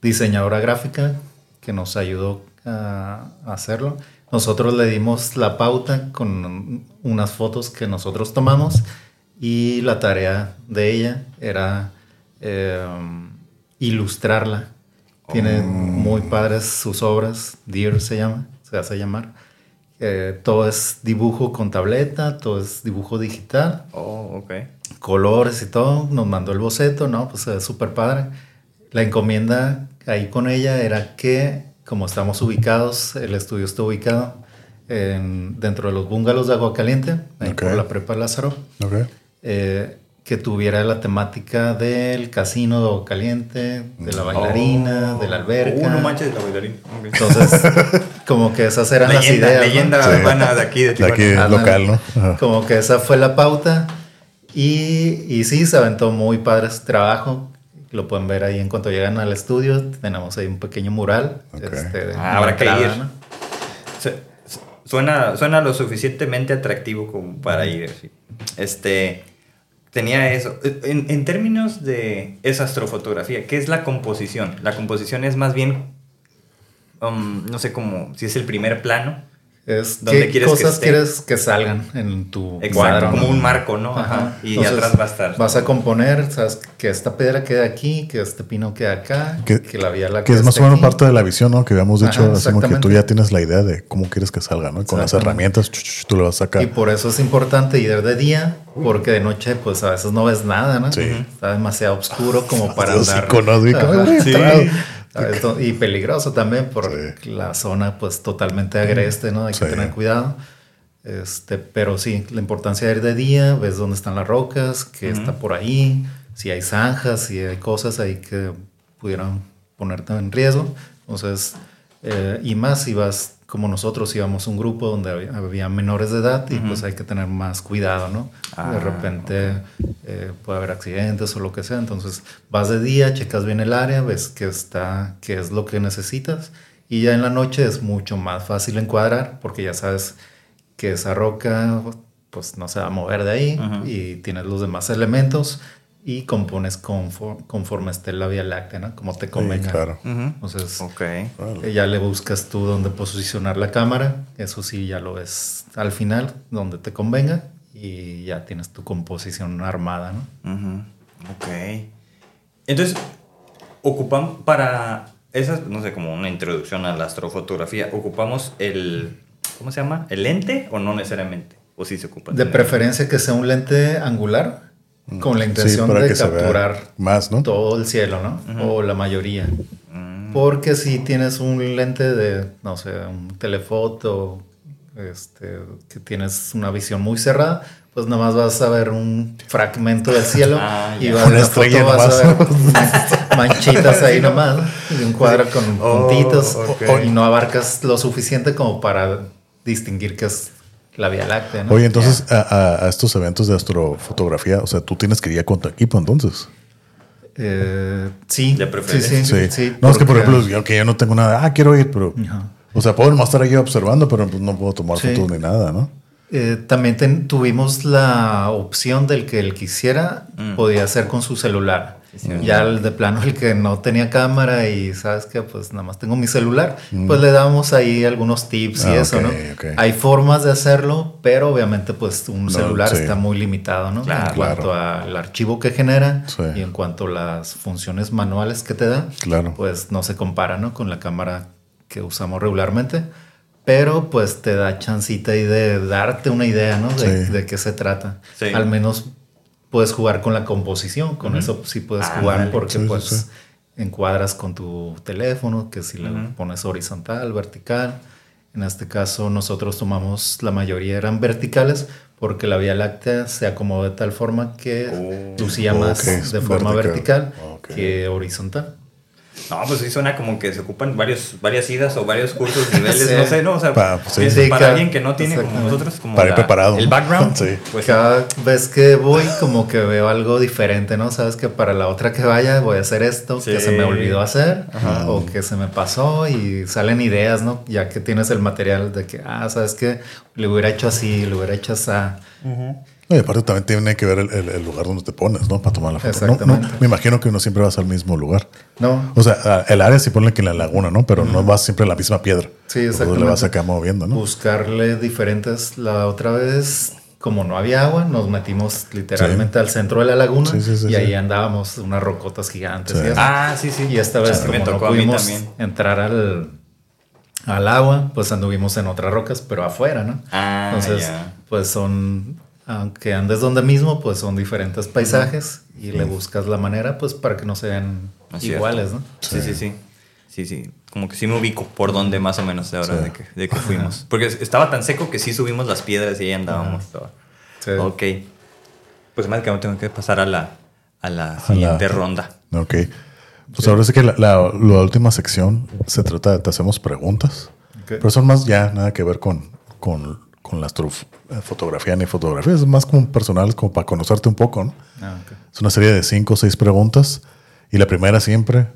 diseñadora gráfica que nos ayudó a, a hacerlo. Nosotros le dimos la pauta con unas fotos que nosotros tomamos y la tarea de ella era eh, ilustrarla. Tiene muy padres sus obras, Dear se llama, se hace llamar. Eh, todo es dibujo con tableta, todo es dibujo digital, Oh, ok. colores y todo. Nos mandó el boceto, ¿no? Pues es súper padre. La encomienda ahí con ella era que, como estamos ubicados, el estudio está ubicado en- dentro de los bungalows de Agua Caliente, ahí Ok. por la Prepa Lázaro, Ok. eh, que tuviera la temática del casino de Agua Caliente, de la bailarina, Oh. de la alberca. Uh, no manches, la bailarina. Ok. Entonces, como que esas eran las leyenda, ideas. ¿no? leyenda Sí. urbana de aquí, de De aquí Ándale. local, ¿no? Ajá. Como que esa fue la pauta. Y, y sí, se aventó muy padre ese trabajo. Lo pueden ver ahí en cuanto llegan al estudio. Tenemos ahí un pequeño mural. Ok. este, de Ah, habrá que ir. ¿no? Suena, suena lo suficientemente atractivo como para ir. sí. Este, tenía eso. En, en términos de esa astrofotografía, ¿qué es la composición? La composición es más bien, um, no sé cómo, si es el primer plano. Es ¿Dónde qué quieres que cosas quieres que salgan en tu Exacto, cuadro. como ¿no? un marco, ¿no? Ajá. Y Entonces, atrás va a estar. Vas a componer, sabes, que esta piedra quede aquí, que este pino quede acá, Que- que, la vía la Que es más o menos aquí. parte de la visión, ¿no? Que habíamos dicho, Ajá, como que tú ya tienes la idea de cómo quieres que salga, ¿no? Y Con las herramientas, ch, ch, tú le vas a sacar. Y por eso es importante ir de día, porque de noche, pues a veces no ves nada, ¿no? Sí. Está demasiado oscuro como para Así andar. Ajá. Sí. To- Y peligroso también por Sí. la zona, pues totalmente agreste, ¿no? Hay que Sí. tener cuidado. Este, pero sí, la importancia de ir de día, ves dónde están las rocas, qué está por ahí, si hay zanjas, si hay cosas ahí que pudieran ponerte en riesgo. Entonces, eh, y más si vas como nosotros íbamos un grupo donde había, había menores de edad y pues hay que tener más cuidado, ¿no? Ah, de repente eh, puede haber accidentes o lo que sea. Entonces vas de día, checas bien el área, ves que está, qué es lo que necesitas y ya en la noche es mucho más fácil encuadrar porque ya sabes que esa roca pues no se va a mover de ahí Ujú. y tienes los demás elementos y compones conforme, conforme esté la Vía Láctea, ¿no? Como te Sí, convenga. claro. Entonces, Ok. eh, ya le buscas tú dónde posicionar la cámara. Eso sí, ya lo ves al final, donde te convenga. Y ya tienes tu composición armada, ¿no? Ujú, Ok. Entonces, ocupan para esas, no sé, como una introducción a la astrofotografía, ocupamos el, ¿cómo se llama? ¿El lente o no necesariamente? ¿O sí se ocupa? De preferencia que sea un lente angular, con la intención de capturar más, ¿no? todo el cielo, ¿no? O la mayoría. Mm, Porque si tienes un lente de, no sé, un telefoto, este, que tienes una visión muy cerrada, pues nomás vas a ver un fragmento del cielo Ah, y vas, Una foto vas a ver manchitas ahí nomás y un cuadro con Oh, puntitos ok. y no abarcas lo suficiente como para distinguir que es la Vía Láctea. ¿no? Oye, entonces a, a- a estos eventos de astrofotografía, o sea, tú tienes que ir ya con tu equipo entonces. Eh, sí, De preferencia. sí, Sí. sí, no, es que por porque- ejemplo, yo que yo no tengo nada, ah, quiero ir, pero. Ajá. O sea, puedo nomás estar ahí observando, pero pues, no puedo tomar Sí. fotos ni nada, ¿no? Eh, también ten- tuvimos la opción del que él quisiera Mm. podía hacer con su celular. Sí, sí. ya el de plano el que no tenía cámara y sabes que pues nada más tengo mi celular, Mm. pues le damos ahí algunos tips y Ah, eso, ok, ¿no? ok. Hay formas de hacerlo, pero obviamente pues un No, celular sí. está muy limitado, ¿no? Claro, en cuanto claro. al archivo que genera Sí. y en cuanto a las funciones manuales que te da, Claro. pues no se compara, ¿no? Con la cámara que usamos regularmente. Pero pues te da chancita ahí de darte una idea, ¿no? De, Sí. de qué se trata. Sí. Al menos puedes jugar con la composición. Con eso sí puedes Ándale. jugar porque Sí, pues sí. encuadras con tu teléfono, que si Ujú. pones horizontal, vertical. En este caso nosotros tomamos, la mayoría eran verticales porque la Vía Láctea se acomodó de tal forma que Oh. lucía más de forma vertical. que horizontal. No, pues sí suena como que se ocupan varios, varias idas o varios cursos, niveles, Sí. no sé, ¿no? O sea, Pa- sí. que Sí, para cada- alguien que no tiene como nosotros, como Para la- preparado. el background, Sí. pues Cada vez que voy, como que veo algo diferente, ¿no? Sabes que para la otra que vaya voy a hacer esto que se me olvidó hacer Ajá. o que se me pasó y salen ideas, ¿no? Ya que tienes el material de que, ah, sabes que le hubiera hecho así, le hubiera hecho así. No, y aparte también tiene que ver el, el- el lugar donde te pones, ¿no? Para tomar la foto. No, no, Exactamente. me imagino que uno siempre vas al mismo lugar. No, O sea, a- el área sí pone que en la laguna, ¿no? Pero no vas siempre a la misma piedra. Sí, exactamente. le vas acá moviendo, ¿no? buscarle diferentes. La otra vez, como no había agua, nos metimos literalmente al centro de la laguna Sí, sí, sí, y sí. ahí andábamos unas rocotas gigantes. Sí. y eso. Ah, sí, sí. Y esta vez, me no tocó a mí pudimos también. entrar al, al agua, pues anduvimos en otras rocas, pero afuera, ¿no? Ah, Entonces, pues son, aunque andes donde mismo, pues son diferentes paisajes y le buscas la manera, pues para que no sean cierto. iguales, ¿no? Sí, sí, sí. Sí, sí. Como que sí me ubico por dónde más o menos de ahora Sí. de, que, de que fuimos. Porque estaba tan seco que sí subimos las piedras y ahí andábamos. todo. Sí. Ok. Pues más que no tengo que pasar a la, a la siguiente ronda. Ok. Pues ahora sí que la, la- la última sección se trata de te hacemos preguntas. Pero son más ya nada que ver con, con, con la astrofotografía ni fotografía. Es más como personal, como para conocerte un poco, ¿no? Ah, ok. Es una serie de cinco o seis preguntas. Y la primera siempre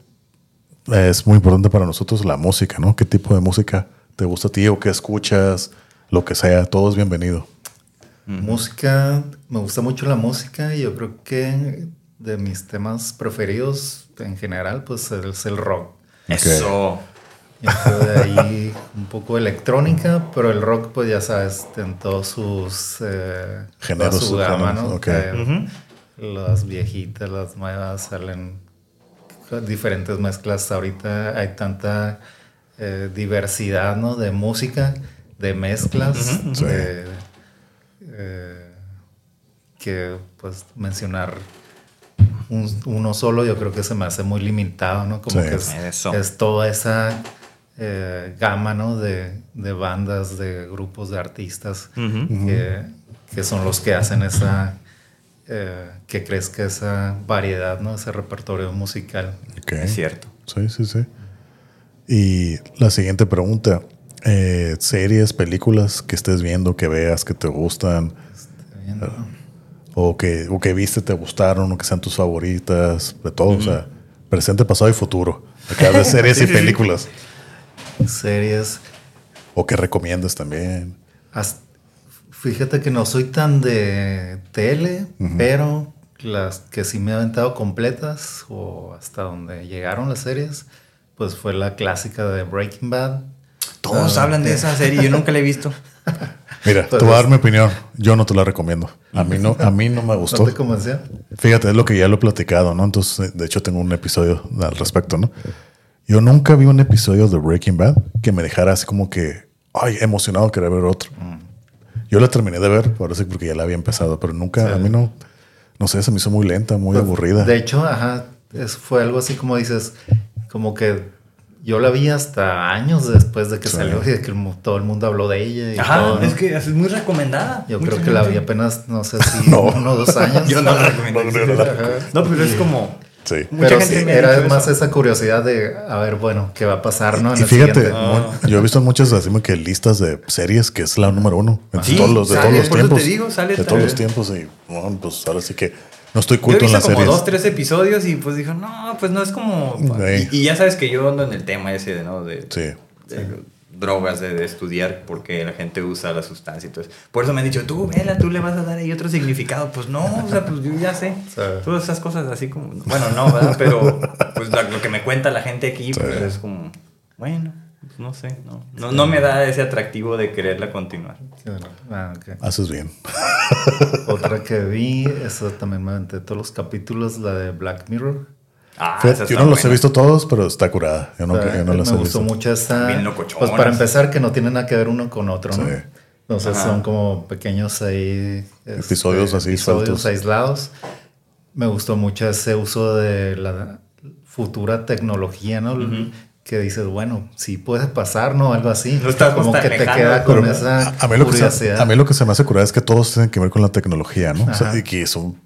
es muy importante para nosotros la música, ¿no? ¿Qué tipo de música te gusta a ti o qué escuchas? Lo que sea, todo es bienvenido. Música, me gusta mucho la música y yo creo que de mis temas preferidos en general, pues es el rock. Eso. Esto de ahí un poco electrónica, pero el rock, pues ya sabes, en todos sus eh, Géneros, su gama, ¿no? géneros, ok. Que Las viejitas, las nuevas salen con diferentes mezclas. Ahorita hay tanta eh, diversidad, ¿no? De música, de mezclas, de, eh, que pues mencionar un- uno solo yo creo que se me hace muy limitado, ¿no? Como Sí. que es toda esa eh, gama, ¿no? De, de bandas, de grupos de artistas que, que son los que hacen esa, eh, que crezca esa variedad, ¿no? Ese repertorio musical. Ok. Es cierto. Sí, sí, sí. Y la siguiente pregunta. eh, series, películas que estés viendo, que veas, que te gustan, ¿no? o que, o que viste, te gustaron, o que sean tus favoritas, de todo, o sea, presente, pasado y futuro. Acá de series Sí, y sí, sí. Series. O que recomiendas también. Fíjate que no soy tan de tele, pero las que sí me he aventado completas o hasta donde llegaron las series, pues fue la clásica de Breaking Bad. Todos Ah, hablan de esa serie, yo nunca la he visto. Mira, Pues te voy a dar mi opinión. Yo no te la recomiendo. A mí no, a mí no me ¿No gustó. te? Fíjate, es lo que ya lo he platicado, ¿no? Entonces, de hecho, tengo un episodio al respecto, ¿no? Yo nunca vi un episodio de Breaking Bad que me dejara así como que, ay, emocionado de querer ver otro. Yo la terminé de ver, parece porque ya la había empezado, pero nunca, Sí. a mí no, no sé, se me hizo muy lenta, muy Pues, aburrida. De hecho, ajá, es- fue algo así como dices, como que yo la vi hasta años después de que Sí. salió y de que el todo el mundo habló de ella. Y Ajá, todo, ¿no? es que es muy recomendada. Yo creo que la vi apenas, no sé si No. uno o dos años. Yo no la recomiendo. No, pero es como. Sí. Mucha Pero gente sí, era más eso. esa curiosidad de, a ver, bueno, ¿qué va a pasar, no? En Y fíjate, mu- yo he visto muchas así que listas de series que es la número uno en Sí, todos los, de sale, todos los tiempos. digo, sale de todos los tiempos y bueno, pues ahora sí que no estoy Yo he culto en visto las como series. dos, tres episodios y pues dijo, no, pues no es como. Y, y ya sabes que yo ando en el tema ese de, ¿no? De, Sí. de drogas, de, de estudiar porque la gente usa la sustancia y todo eso. Por eso me han dicho, tú, vela, tú le vas a dar ahí otro significado. Pues no, o sea, pues yo ya sé. Sí. Todas esas cosas así como. Bueno, no, ¿verdad? Pero pues la- lo que me cuenta la gente aquí, pues Sí. es como, bueno, pues, no sé, no. No, no me da ese atractivo de quererla continuar. Sí, bueno, ah, ok. Haces bien. Otra que vi, eso también me aventé todos los capítulos, la de Black Mirror. Ah, esa yo no los he buena. visto todos, pero está curada. Yo no, O sea, yo no me las he gustó visto. mucho esta. Pues para empezar, que no tienen nada que ver uno con otro, ¿no? Sí. Entonces Ajá. son como pequeños ahí. este, Episodios así Episodios sueltos. aislados. Me gustó mucho ese uso de la futura tecnología, ¿no? Que dices, bueno, sí puede pasar, ¿no? Algo así. No está como que te lejano, queda con Pero esa a, a mí lo que se, curiosidad. a mí lo que se me hace curada es que todos tienen que ver con la tecnología, ¿no? O sea, y que son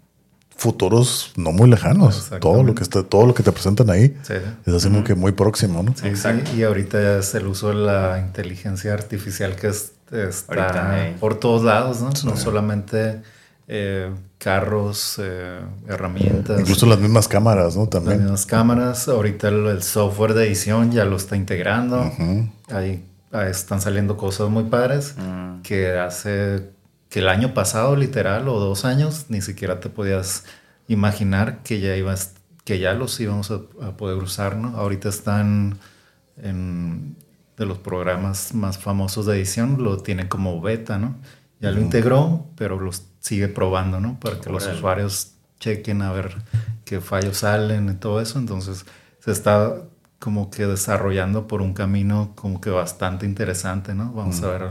futuros no muy lejanos. Todo lo que está, todo lo que te presentan ahí Sí. es así como que muy próximo, ¿no? Sí, Exacto. sí, y ahorita es el uso de la inteligencia artificial que es- está Ahorita, eh. por todos lados, ¿no? No solamente eh, carros, eh, herramientas, Incluso las mismas cámaras, ¿no? las También. mismas cámaras. Ahorita el, el software de edición ya lo está integrando. Ahí, ahí están saliendo cosas muy padres Mm. que hace que el año pasado, literal, o dos años, ni siquiera te podías imaginar que ya ibas, que ya los íbamos a, a poder usar, ¿no? Ahorita están en de los programas más famosos de edición, lo tiene como beta, ¿no? Ya lo integró, pero los sigue probando, ¿no? Para que los usuarios chequen a ver qué fallos salen y todo eso. Entonces se está como que desarrollando por un camino como que bastante interesante, ¿no? Vamos a ver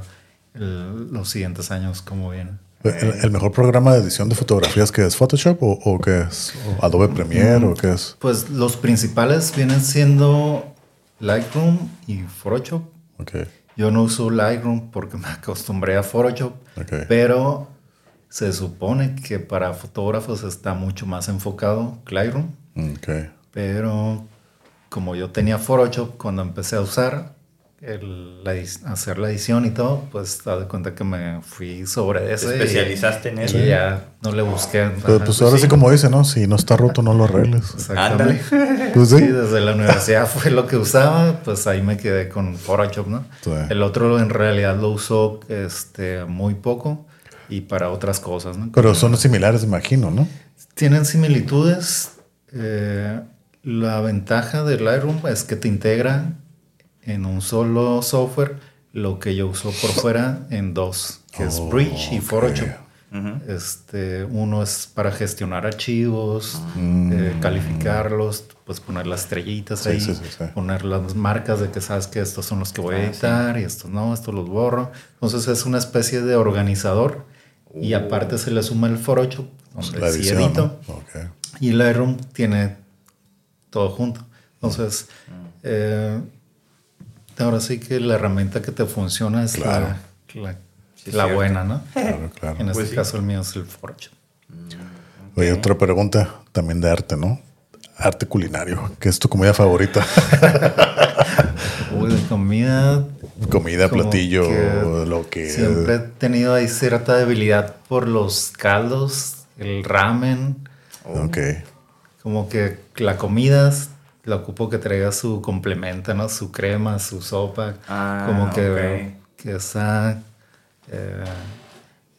el- los siguientes años cómo vienen. ¿El, el mejor programa de edición de fotografías que es Photoshop o, o qué es? ¿O Adobe Premiere o qué es? Pues los principales vienen siendo Lightroom y Photoshop. Ok. Yo no uso Lightroom porque me acostumbré a Photoshop, Ok. pero se supone que para fotógrafos está mucho más enfocado Lightroom, Ok. pero como yo tenía Photoshop cuando empecé a usar el, la hacer la edición y todo, pues te das cuenta que me fui sobre Te ese. y- especializaste en y eso. ya no le busqué. Pero Ajá, pues ahora sí sí. como dice, ¿no? Si no está roto, no lo arregles. Exactamente. Pues Sí, sí. desde la universidad fue lo que usaba, pues ahí me quedé con Photoshop, ¿no? Sí. El otro en realidad lo usó este, muy poco y para otras cosas, ¿no? Pero son similares, imagino, ¿no? Tienen similitudes. eh, la ventaja de Lightroom es que te integra en un solo software lo que yo uso por fuera en dos, que es Oh, Bridge y. Photoshop. Ujú. Este, uno es para gestionar archivos, Mm. eh, calificarlos, pues poner las estrellitas Sí, ahí, sí, sí, sí. poner las marcas de que sabes que estos son los que voy a Ah, editar y estos no, estos los borro. Entonces es una especie de organizador y aparte se le suma el Photoshop, donde La sí edición. edito. ¿no? Ok. Y Lightroom tiene todo junto. Entonces, eh, ahora sí que la herramienta que te funciona es Claro. la, la- Sí, la cierto. buena, ¿no? Claro, claro. En este Pues sí. caso el mío es el Photoshop. Oye, otra pregunta también de arte, ¿no? Arte culinario. ¿Qué es tu comida favorita? Uy, de comida. Comida, platillo, que lo que... Siempre he tenido ahí cierta debilidad por los caldos, el ramen. Ok. Como que la comida la ocupo que traiga su complemento, ¿no? Su crema, su sopa. Ah, como que, ok. que esa, eh,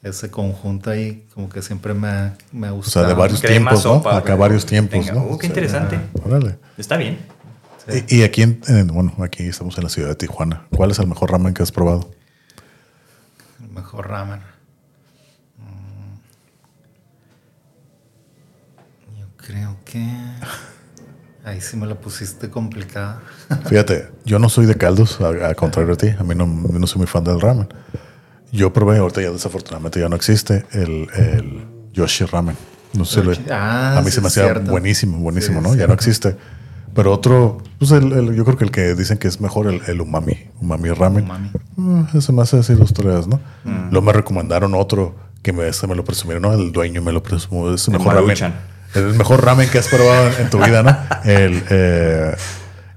ese conjunto ahí, como que siempre me ha, me ha O gustado. sea, de varios Crema, tiempos, ¿no? Acá varios tiempos, Venga, ¿no? uh, qué O sea, interesante. Órale. Está bien. Y, y aquí, en, en- bueno, aquí estamos en la ciudad de Tijuana. ¿Cuál es el mejor ramen que has probado? El mejor ramen. Mm. Yo creo que... Ahí sí me la pusiste complicada. Fíjate, yo no soy de caldos, a, a contrario a ti. A mí no, no soy muy fan del ramen. Yo probé, ahorita ya desafortunadamente ya no existe, el, el Yoshi Ramen. No sé, lo- Ah, a mí sí, se me hacía cierto. buenísimo, buenísimo, Sí, ¿no? Ya no existe. Pero otro, pues el, el- yo creo que el que dicen que es mejor el, el umami, umami ramen. Umami. Mm, ese me hace así los tres, ¿no? Mm. Luego me recomendaron otro que me, me lo presumieron, ¿no? El dueño me lo presumió. Es el mejor ramen. El mejor ramen que has probado en, tu vida, ¿no? El, eh,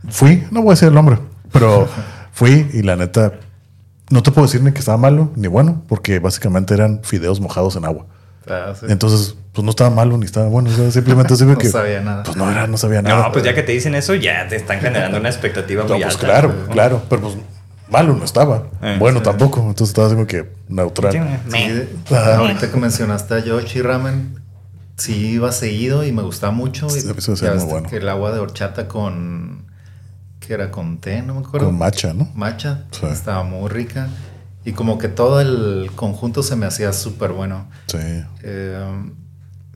fui, no voy a decir el nombre, pero fui y la neta, no te puedo decir ni que estaba malo ni bueno, porque básicamente eran fideos mojados en agua. Ah, sí. Entonces, pues no estaba malo ni estaba bueno. o sea, simplemente No que. sabía nada. Pues no era, no sabía nada. No, pues ya que te dicen eso, ya te están generando una expectativa No, muy pues alta. claro, claro. Pero pues malo no estaba. Eh, bueno, sí. tampoco. Entonces estaba así como que neutral. Sí, ahorita que mencionaste a Yoshi Ramen, sí iba seguido y me gustaba mucho. Y Sí, eso sí ya es muy bueno. Que el agua de horchata con. que era con té, no me acuerdo. Con matcha, ¿no? Matcha. Sí. Estaba muy rica. Y como que todo el conjunto se me hacía súper bueno. Sí. Eh,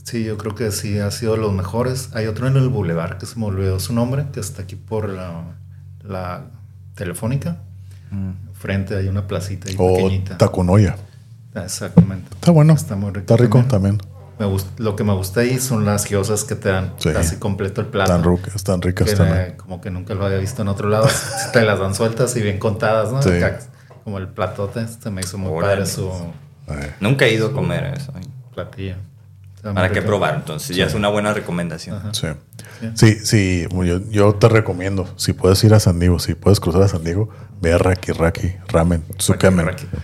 sí, yo creo que sí ha sido los mejores. Hay otro en el Boulevard que se me olvidó su nombre, que está aquí por la, la telefónica. Mm. Frente hay una placita ahí O pequeñita. taconoya. Exactamente. Está bueno. Está muy rico. Está rico también. también. Me gust- lo que me gusta ahí son las giosas que te dan Sí. casi completo el plato. Están, ricas que también. eh, como que nunca lo había visto en otro lado. te las dan sueltas y bien contadas, ¿no? Sí. Acá, Como el platote. Se me hizo muy Órale. padre su Nunca he ido a comer eso. platillo. Para que probar, entonces ya es una buena recomendación. sí. Sí, sí. Yo, yo te recomiendo. Si puedes ir a San Diego, si puedes cruzar a San Diego, ve a Raki Raki Ramen. Tsukamen. Raki, raki.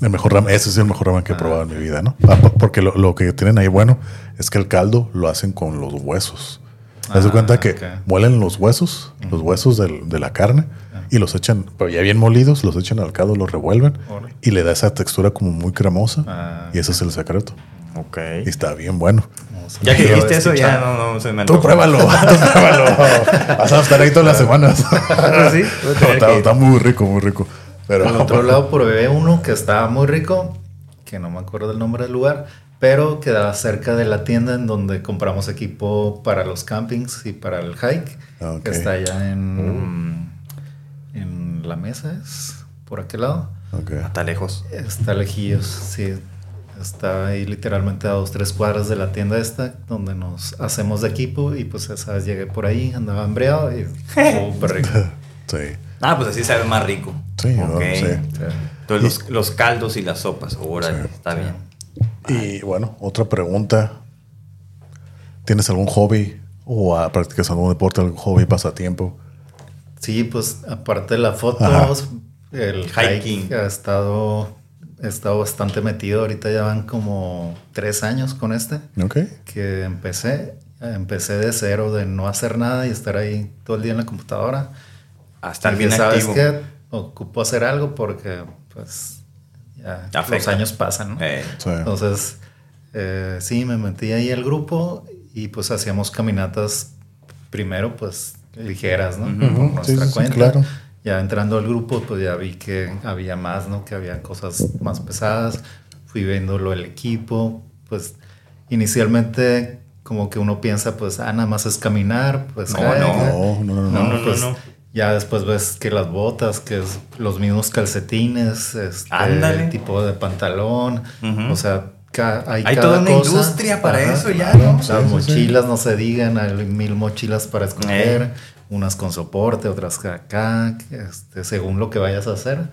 El mejor ramen, ese es el mejor ramen que he probado en mi vida, ¿no? Ah, po- Porque lo, lo que tienen ahí bueno es que el caldo lo hacen con los huesos. Haz de Ah, cuenta que muelen los huesos, los huesos del- de la carne y los echan, pero ya bien molidos, los echan al caldo, los revuelven y le da esa textura como muy cremosa Ah, y ese es el secreto. Ok. Y está bien bueno. Ya que dijiste eso, ya no, no se me Tú pruébalo, tú pruébalo. Vas a estar ahí todas las semanas. Ah, sí, está muy rico, muy rico. Pero Por otro lado, probé uno que estaba muy rico, que no me acuerdo del nombre del lugar, pero quedaba cerca de la tienda en donde compramos equipo para los campings y para el hike, Ah, ok. que está allá en, en la mesa, es por aquel lado. Ok. Está lejos. Está lejillos, sí. Está ahí literalmente a dos, tres cuadras de la tienda esta, donde nos hacemos de equipo y pues esa vez llegué por ahí, andaba hambreado y súper rico. Sí. Ah, pues así sabe más rico. Sí, Ok. sí. Sí. Entonces los, los caldos y las sopas. Órale, Sí, está bien. Y bueno, otra pregunta. ¿Tienes algún hobby o ah, practicas algún deporte, algún hobby, pasatiempo? Sí, pues aparte de la foto, Ajá. el Hiking. hiking ha estado, he estado bastante metido. Ahorita ya van como tres años con este Ok. que empecé. Empecé de cero, de no hacer nada y estar ahí todo el día en la computadora. A estar Dije, bien ¿Sabes activo. qué? Ocupo hacer algo porque, pues, ya los años pasan, ¿no? Eh, Sí. Entonces, eh, sí, me metí ahí al grupo y pues hacíamos caminatas primero, pues, ligeras, ¿no? Ujú. Por Sí, nuestra sí, sí, cuenta. claro. Ya entrando al grupo, pues ya vi que había más, ¿no? Que había cosas más pesadas. Fui viéndolo el equipo. Pues inicialmente como que uno piensa, pues, ah, nada más es caminar, pues No, no. No, no, no, no. No, pues, no. Ya después ves que las botas, que es los mismos calcetines, este, Ándale. tipo de pantalón, o sea, ca- hay, Hay cada toda una cosa. industria para eso ya. ¿no? Las Sí, sí, sí. mochilas no se digan, hay mil mochilas para escoger, Eh. unas con soporte, otras que acá, este, según lo que vayas a hacer.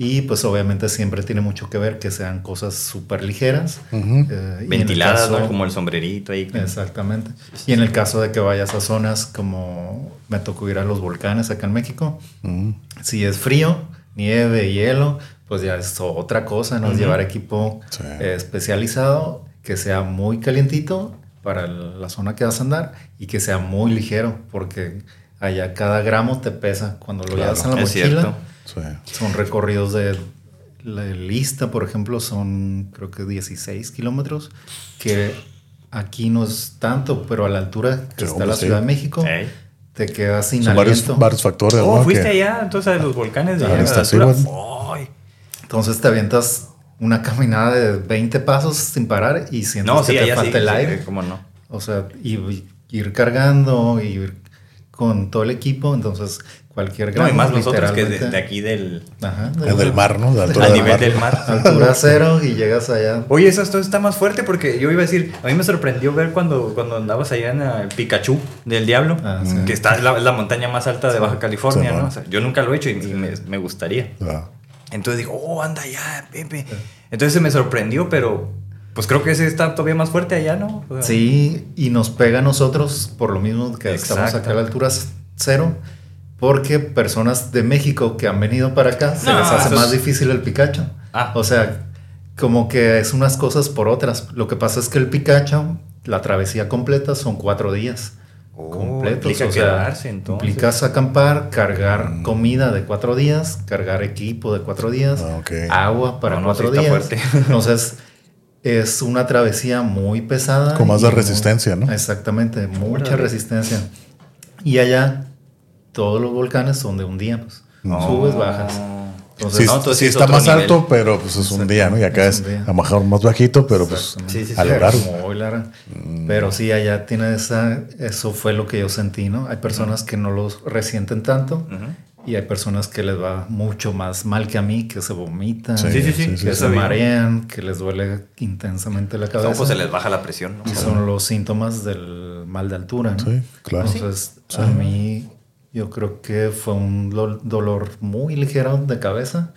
Y pues obviamente siempre tiene mucho que ver que sean cosas súper ligeras. Eh, y en el Ventiladas, ¿no? caso- Como el sombrerito ahí. Exactamente. Y en el caso de que vayas a zonas como me tocó ir a los volcanes acá en México, Mm. si es frío, nieve, hielo, pues ya es otra cosa, ¿no? Es Ujú. Llevar equipo Sí. eh, especializado que sea muy calientito para la zona que vas a andar y que sea muy ligero, porque allá cada gramo te pesa cuando lo Claro, llevas en la mochila. cierto. Sí. Son recorridos de la lista, por ejemplo, son creo que 16 kilómetros, que aquí no es tanto, pero a la altura que Sí, está hombre, la sí. Ciudad de México, te quedas sin Son varios, aliento. varios factores. Oh, fuiste que- allá, entonces a los volcanes de Ah, allá. está, altura? Entonces te avientas una caminada de 20 pasos sin parar y sientes No, que sí, te allá sí. falta el sí, aire. ¿Cómo no? O sea, y ir cargando, ir con todo el equipo. Entonces, cualquier No, grado. y más nosotros que de, de aquí del... Ajá, En del mar, ¿no? De altura Al del nivel mar. del mar. Altura cero y llegas allá. Oye, eso esto está más fuerte porque yo iba a decir, a mí me sorprendió ver cuando, cuando andabas allá en el Pikachu del Diablo, Ah, sí. que está es la, la montaña más alta de Baja California, Sí, ¿no? man. O sea, yo nunca lo he hecho y, y me, me gustaría. Ah. Entonces digo, oh, anda allá, Pepe. Entonces se me sorprendió, pero pues creo que ese está todavía más fuerte allá, ¿no? O sea, Sí, y nos pega a nosotros por lo mismo que estamos acá a la altura cero. Porque personas de México que han venido para acá se No, les hace más es- difícil el Pikachu. Ah. O sea, como que es unas cosas por otras. Lo que pasa es que el Pikachu, la travesía completa son cuatro días. Oh, completos. implica o sea, quedarse, entonces. implicas acampar, cargar comida de cuatro días, cargar equipo de cuatro días, Ah, ok. agua para No, no, cuatro está días. Entonces, es una travesía muy pesada. Con más de muy- resistencia, ¿no? Exactamente, mucha resistencia. Y allá, todos los volcanes son de un día, pues. Subes, bajas. Entonces, Sí, no, entonces sí es está más nivel. alto, pero pues es un día, ¿no? Y acá Es es a lo mejor más bajito, pero pues. Sí, sí, sí. a lo largo. Muy larga. Pero sí, allá tiene esa, eso fue lo que yo sentí, ¿no? Hay personas que no los resienten tanto Ujú. y hay personas que les va mucho más mal que a mí, que se vomitan, Sí, Sí, sí, sí. sí, sí, que se marean, que les duele intensamente la cabeza. No, pues se les baja la presión, ¿no? Y son los síntomas del mal de altura, ¿no? Sí, claro. Entonces, a mí yo creo que fue un do- dolor muy ligero de cabeza,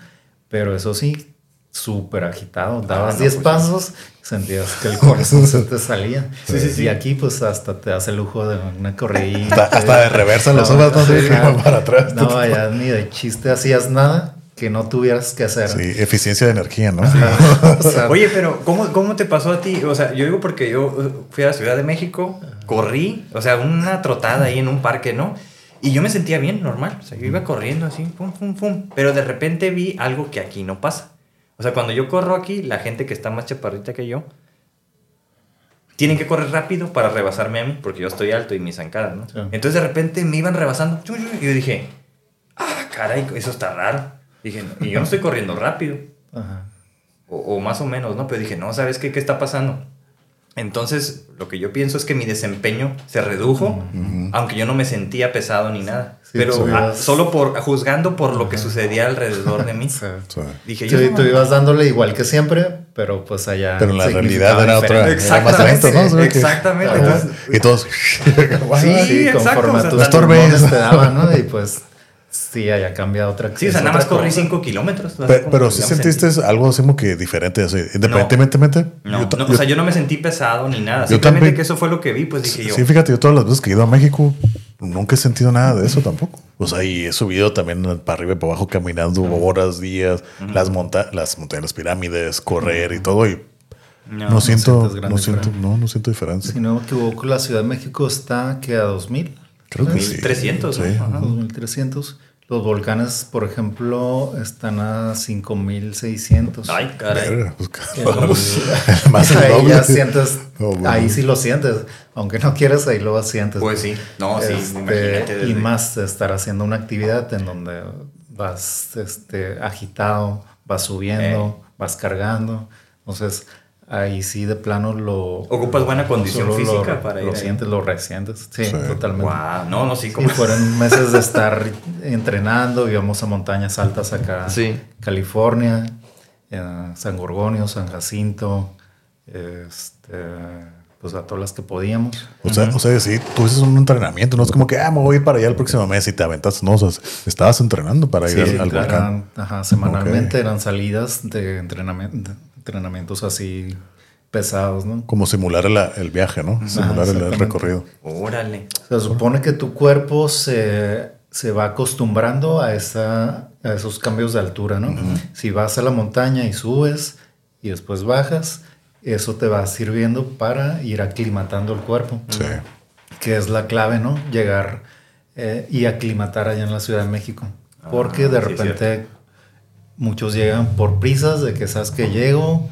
pero eso sí, súper agitado. Dabas Ah, no, 10 pues, pasos, sentías que el corazón se te salía. Sí, sí, sí. Y aquí pues hasta te hace el lujo de una corrida. Hasta, de reversa los ojos, no van para atrás. No, allá ni de chiste hacías nada que no tuvieras que hacer. Sí, eficiencia de energía, ¿no? O sea, Oye, pero ¿cómo, ¿cómo te pasó a ti? O sea, yo digo porque yo fui a la Ciudad de México, corrí, o sea, una trotada ahí en un parque, ¿no? Y yo me sentía bien, normal. O sea, yo iba corriendo así, pum, pum, pum. Pero de repente vi algo que aquí no pasa. O sea, cuando yo corro aquí, la gente que está más chaparrita que yo, tienen que correr rápido para rebasarme a mí, porque yo estoy alto y mi zancada, ¿no? Sí. Entonces de repente me iban rebasando. Y yo dije, ah, caray, eso está raro. Dije, y yo no estoy corriendo rápido. ajá. O, o más o menos, ¿no? Pero dije, no, ¿sabes qué? ¿Qué está pasando? Entonces, lo que yo pienso es que mi desempeño se redujo, aunque yo no me sentía pesado ni nada. Sí, pero solo por juzgando por lo que sucedía alrededor de mí. Sea, Sí. Dije, yo tú ibas dándole igual que siempre, pero pues allá. Pero la realidad era otra. diferente. Era más lento, ¿no? O sea, que- Exactamente. Entonces, Y todos. Sí, Sí, exacto, conforme o sea, tus te daban, ¿no? Y pues sí, haya cambiado otra sí, o sea, nada más corrí cosa. 5 kilómetros. Pero que sí sentiste sentí- algo así como que diferente, así, independientemente. No, yo ta- no, yo- o sea, yo no me sentí pesado ni nada. Yo Simplemente también- que eso fue lo que vi, pues dije yo. Sí, fíjate, yo todas las veces que he ido a México nunca he sentido nada de eso tampoco. O sea, y he subido también para arriba y para abajo caminando horas, días, las, monta las montañas, las pirámides, correr y todo. Y no, no, siento, no siento, no, no siento diferencia. Si no me equivoco, la Ciudad de México está que a 2000, Creo que sí. 1300, Sí. ¿no? Ajá. 2300. Los volcanes, por ejemplo, están a 5600. Ay, caray. Verga, pues, El- Más el ahí doble. ya sientes, Oh, bueno. ahí sí lo sientes, aunque no quieres, ahí lo sientes. Pues sí, no, sí, Este, imagínate. Y más estar haciendo una actividad en donde vas este, agitado, vas subiendo, vas cargando. Entonces, ahí sí de plano lo... Ocupas buena condición lo- física para ir Lo ahí. sientes, lo resientes. Sí, Sí. totalmente. Guau, no, no, sí, Sí, como... fueron meses de estar entrenando, íbamos a montañas altas acá, Sí. California, eh, San Gorgonio, San Jacinto, este, pues a todas las que podíamos. O sea, o sea, sí, tú haces un entrenamiento, no es como que, ah, me voy a ir para allá el próximo mes y te aventas. No, o sea, estabas entrenando para ir Sí, al, al eran- volcán. ajá, semanalmente eran salidas de entrenamiento, entrenamientos así pesados, ¿no? Como simular el, el viaje, ¿no? Simular el- recorrido. Órale. Se supone que tu cuerpo se, se va acostumbrando a, esa, a esos cambios de altura, ¿no? Si vas a la montaña y subes y después bajas, eso te va sirviendo para ir aclimatando el cuerpo, Sí. que es la clave, ¿no? Llegar eh, y aclimatar allá en la Ciudad de México. Porque Ah, de sí, repente muchos llegan por prisas de que sabes que llego,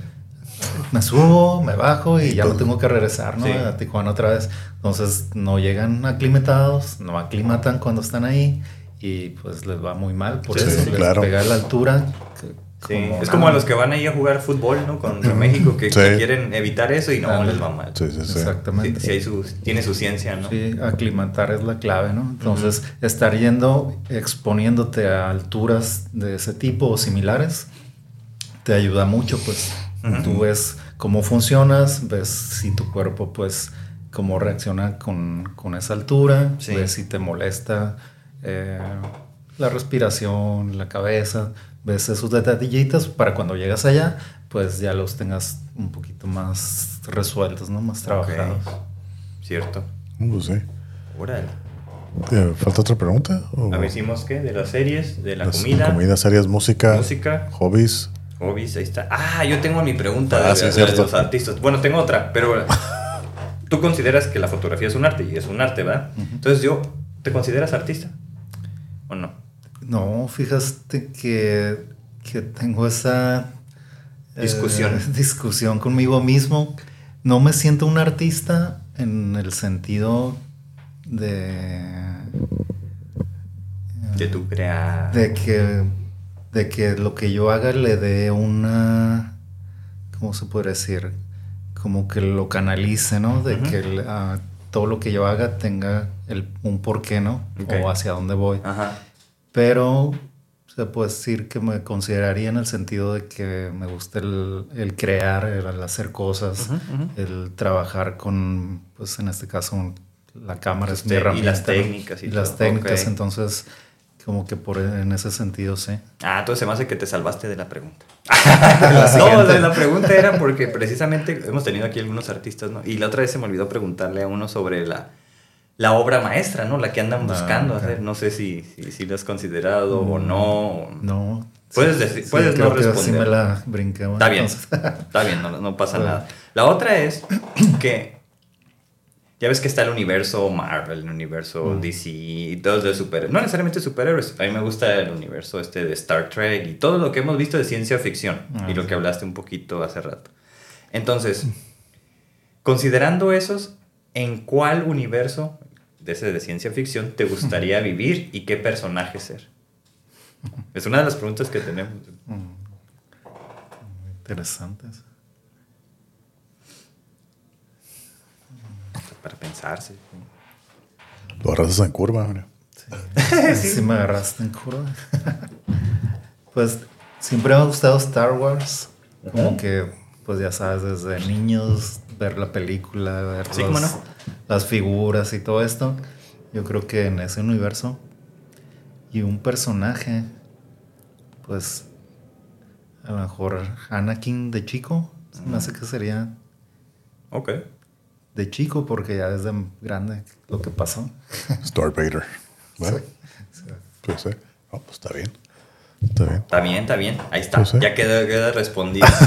me subo, me bajo y ya no tengo que regresar, ¿no? Sí. A Tijuana otra vez. Entonces no llegan aclimatados, no aclimatan cuando están ahí y pues les va muy mal por Sí, eso. sí, les claro. pega la altura Sí, Como es como a los que van ahí a jugar fútbol, ¿no? Contra México, que, Sí. que quieren evitar eso y no Ah, les va mal. Sí, sí, sí. Sí, Exactamente. sí hay su, tiene su ciencia, ¿no? Sí, aclimatar es la clave, ¿no? Entonces, estar yendo, exponiéndote a alturas de ese tipo o similares, te ayuda mucho, pues. Ujú. Tú ves cómo funcionas, ves si tu cuerpo, pues, cómo reacciona con, con esa altura, Sí. ves si te molesta eh, la respiración, la cabeza, ves esos detallitos para cuando llegas allá, pues ya los tengas un poquito más resueltos, ¿no? Más trabajados. Cierto. Pues sí. Órale. ¿Te ¿Falta otra pregunta? ¿O A ver, hicimos qué? De las series, de la las- comida, Comida, series, música, música, hobbies. hobbies, ahí está. Ah, yo tengo mi pregunta Ah, de, sí, de- cierto. de los artistas. Bueno, tengo otra, pero tú consideras que la fotografía es un arte y es un arte, ¿verdad? Entonces yo, ¿te consideras artista? ¿O no? No, fíjate que, que tengo esa eh, Discusión. discusión conmigo mismo. No me siento un artista en el sentido de, De tu crear. de que de que lo que yo haga le dé una ¿cómo se puede decir? Como que lo canalice, ¿no? De que ah, todo lo que yo haga tenga el, un porqué, ¿no? O hacia dónde voy. Ajá. Pero se puede decir que me consideraría en el sentido de que me gusta el, el crear, el, el hacer cosas, el trabajar con, pues en este caso, la cámara es mi Este, y herramienta. las técnicas y Y las técnicas, entonces, como que por en ese sentido, sí. Ah, entonces se me hace que te salvaste de la pregunta. La no, la pregunta era porque precisamente hemos tenido aquí algunos artistas, ¿no? Y la otra vez se me olvidó preguntarle a uno sobre la, la obra maestra, ¿no? La que andan Ah, buscando hacer. No sé si, si, si lo has considerado o no. o- No. Puedes sí, decir- sí, puedes no que Sí responder. me la Está bien, está bien, no, no pasa Bueno. nada. La otra es que ya ves que está el universo Marvel, el universo Mm. DC y todos de superhéroes. No necesariamente superhéroes. A mí me gusta el universo este de Star Trek y todo lo que hemos visto de ciencia ficción Ah, y lo que hablaste un poquito hace rato. Entonces, considerando esos, ¿en cuál universo de ese de ciencia ficción te gustaría vivir y qué personaje ser? Es una de las preguntas que tenemos. Interesantes. Para pensarse. Lo arrasas en curva, hombre. Sí. me agarraste en curva. pues siempre me ha gustado Star Wars. Como que, pues ya sabes, desde niños, ver la película, ver Sí, los- cómo no. Las figuras y todo esto. Yo creo que en ese universo. Y un personaje, pues a lo mejor Anakin de chico. Se me hace que sería Ok. de chico porque ya desde grande lo que pasó. Star Vader. ¿verdad? Pues sí. No, pues está bien. Está bien. Está bien, está bien. Ahí está. Pues. Ya queda, queda respondido.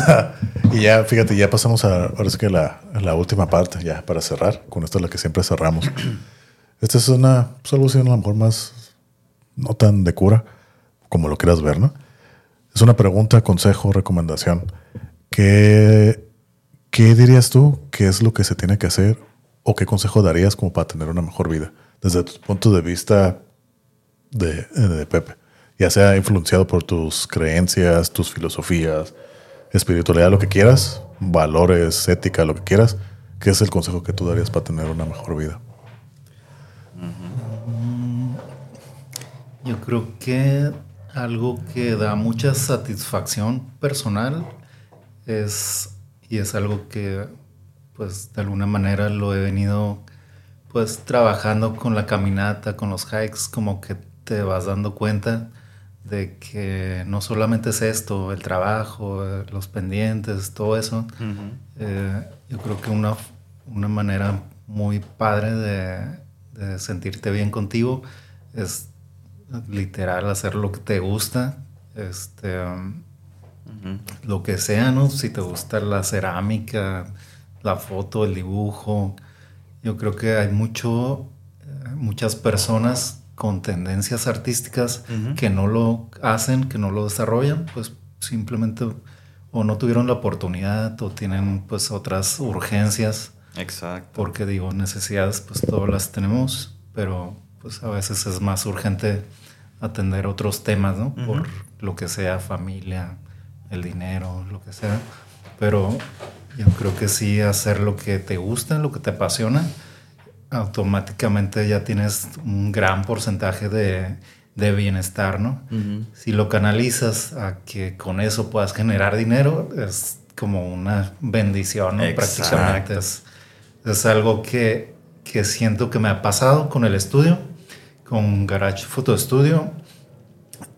Y ya, fíjate, ya pasamos a, ahora sí que la, a la última parte, ya para cerrar. Con esto es la que siempre cerramos. Esta es una solución a lo mejor más, no tan de cura, como lo quieras ver, ¿no? Es una pregunta, consejo, recomendación. ¿Qué, ¿Qué dirías tú que es lo que se tiene que hacer o qué consejo darías como para tener una mejor vida? Desde tu punto de vista de, de Pepe, ya sea influenciado por tus creencias, tus filosofías, espiritualidad, lo que quieras, valores, ética, lo que quieras, ¿qué es el consejo que tú darías para tener una mejor vida? Yo creo que algo que da mucha satisfacción personal es, y es algo que pues de alguna manera lo he venido pues trabajando con la caminata, con los hikes, como que te vas dando cuenta de que no solamente es esto, el trabajo, los pendientes, todo eso. Eh, yo creo que una, una manera muy padre de, de sentirte bien contigo es literal hacer lo que te gusta, este, um, lo que sea, ¿no? Si te gusta la cerámica, la foto, el dibujo, yo creo que hay mucho, eh, muchas personas con tendencias artísticas que no lo hacen, que no lo desarrollan, pues simplemente o no tuvieron la oportunidad o tienen pues otras urgencias Exacto. porque digo, necesidades pues todas las tenemos, pero pues a veces es más urgente atender otros temas, ¿no? Por lo que sea, familia, el dinero, lo que sea. Pero yo creo que sí hacer lo que te gusta, lo que te apasiona, automáticamente ya tienes un gran porcentaje de, de bienestar, ¿no? Si lo canalizas a que con eso puedas generar dinero, es como una bendición, ¿no? Prácticamente es, es algo que, que, siento que me ha pasado con el estudio, con Garage Photo Studio.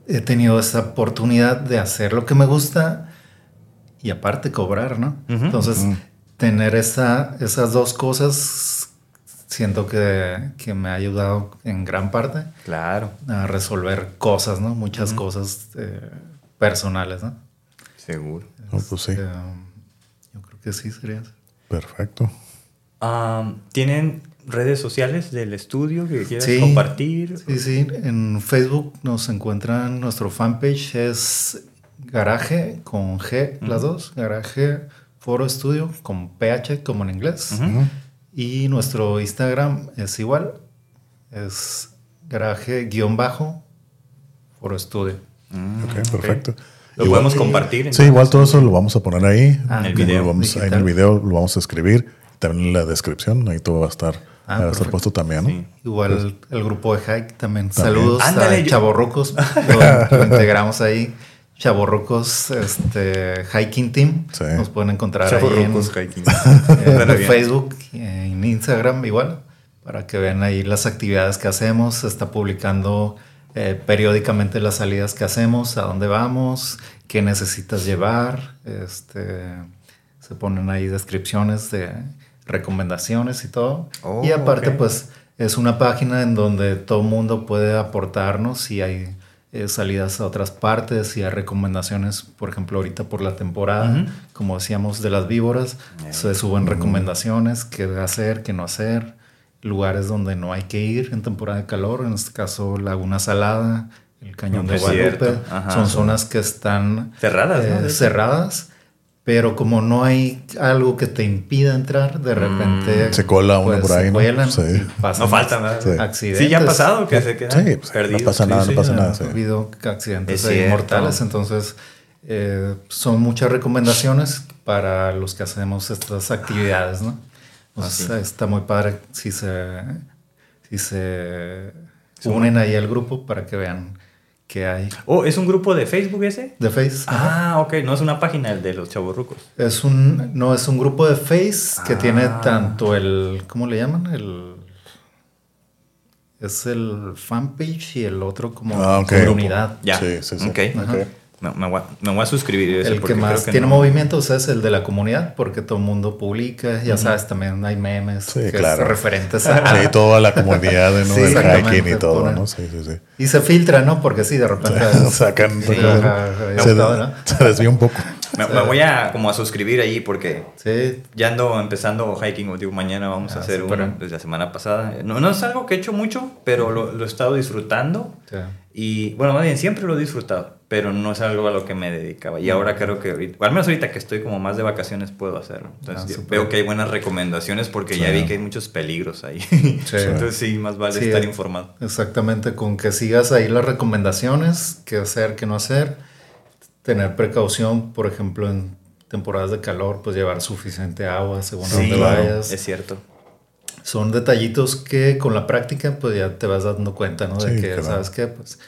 He tenido esa oportunidad de hacer lo que me gusta y aparte cobrar, ¿no? Entonces, tener esa, esas dos cosas siento que, que, me ha ayudado en gran parte. Claro. A resolver cosas, ¿no? Muchas cosas eh, personales, ¿no? Seguro. pues sí. Este, yo creo que sí sería. Perfecto. ¿Tienen redes sociales del estudio que quieras compartir? Sí, sí. En Facebook nos encuentran, nuestro fanpage es Garaje con G, las dos. Garaje Foro Estudio con PH como en inglés. Y nuestro Instagram es igual. Es garaje-foro estudio. Mm, ok, perfecto. Lo podemos compartir. Sí, igual todo eso lo vamos a poner ahí. Ah, en el video. Vamos, ahí en el video lo vamos a escribir. También en la descripción. Ahí todo va a estar, ah, va a estar puesto también. Igual el grupo de Hike también. Saludos Ándale, a Chaborrocos. lo, integramos ahí. Chaborrocos este, Hiking Team. Nos pueden encontrar ahí en, hiking. en Facebook, en Instagram igual, para que vean ahí las actividades que hacemos. Se está publicando eh, periódicamente las salidas que hacemos, a dónde vamos, qué necesitas llevar. Este, se ponen ahí descripciones de recomendaciones y todo. y oh, aparte, pues es una página en donde todo mundo puede aportarnos si hay eh, salidas a otras partes, si hay recomendaciones, por ejemplo, ahorita por la temporada, como decíamos, de las víboras, se suben recomendaciones, qué hacer, qué no hacer lugares donde no hay que ir en temporada de calor, en este caso Laguna Salada, el Cañón de Guadalupe, son zonas que están cerradas, eh, cerradas, pero como no hay algo que te impida entrar, de repente mm. se cola uno pues, por ahí, ¿no? Sí. no falta nada. accidentes. Sí, ya ha pasado que se quedan sí, pues, No pasa nada, no pasa nada. Ha habido accidentes mortales, entonces eh, son muchas recomendaciones para los que hacemos estas actividades, ¿no? está muy padre si se, si se unen ahí al grupo para que vean que hay. Oh, ¿es un grupo de Facebook ese? De Face. Ah, ok, no es una página el de los chavorrucos. Es un, no, es un grupo de Face que tiene ah. tanto el, ¿cómo le llaman? El... Es el fanpage y el otro como ah, comunidad. Ya. Sí, sí, sí. Okay. Me, me, voy a, suscribir. el que más tiene movimientos es el de la comunidad, porque todo el mundo publica. Ya sabes, también hay memes que claro. referentes a. Sí, toda la comunidad ¿no? sí, hiking y todo, ¿no? Sí, sí, sí. Y se filtra, ¿no? Porque sí, de repente. sacan. se, se desvía un poco. Me, voy a como a suscribir ahí porque ya ando empezando hiking. Digo, mañana vamos a ah, hacer uno desde la semana pasada. No, no es algo que he hecho mucho, pero lo, lo he estado disfrutando. Y bueno, más bien siempre lo he disfrutado, pero no es algo a lo que me dedicaba. Y ahora creo que ahorita, al menos ahorita que estoy como más de vacaciones puedo hacerlo. Entonces ah, veo que hay buenas recomendaciones porque ya vi que hay muchos peligros ahí. Entonces sí, más vale estar informado. Exactamente, con que sigas ahí las recomendaciones, qué hacer, qué no hacer tener precaución, por ejemplo, en temporadas de calor, pues llevar suficiente agua según donde vayas. Es cierto. Son detallitos que con la práctica pues ya te vas dando cuenta, ¿no? De que, ¿sabes qué? Pues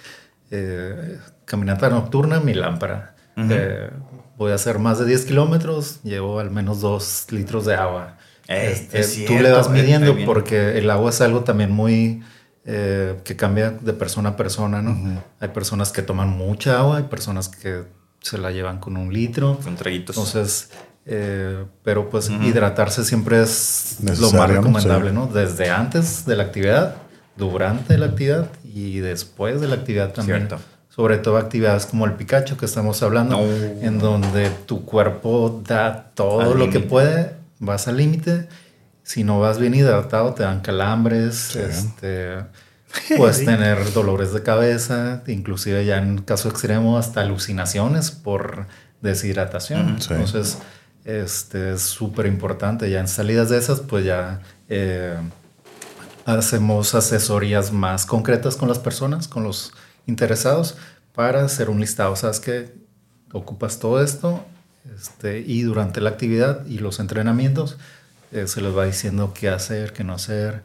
eh, caminata nocturna, mi lámpara. Eh, voy a hacer más de 10 kilómetros, llevo al menos 2 litros de agua. Este, tú le vas midiendo porque el agua es algo también muy... Eh, que cambia de persona a persona, ¿no? Hay personas que toman mucha agua, hay personas que se la llevan con un litro. Con traguitos. Entonces, eh, pero pues hidratarse siempre es lo más recomendable, ¿no? Desde antes de la actividad, durante la actividad y después de la actividad también. Cierto. Sobre todo actividades como el Pikachu que estamos hablando, en donde tu cuerpo da todo lo que puede, vas al límite. Si no vas bien hidratado, te dan calambres, este Puedes tener dolores de cabeza, inclusive ya en caso extremo hasta alucinaciones por deshidratación. Entonces, este es súper importante. Ya en salidas de esas, pues ya eh, hacemos asesorías más concretas con las personas, con los interesados, para hacer un listado. Sabes que ocupas todo esto este, y durante la actividad y los entrenamientos eh, se les va diciendo qué hacer, qué no hacer.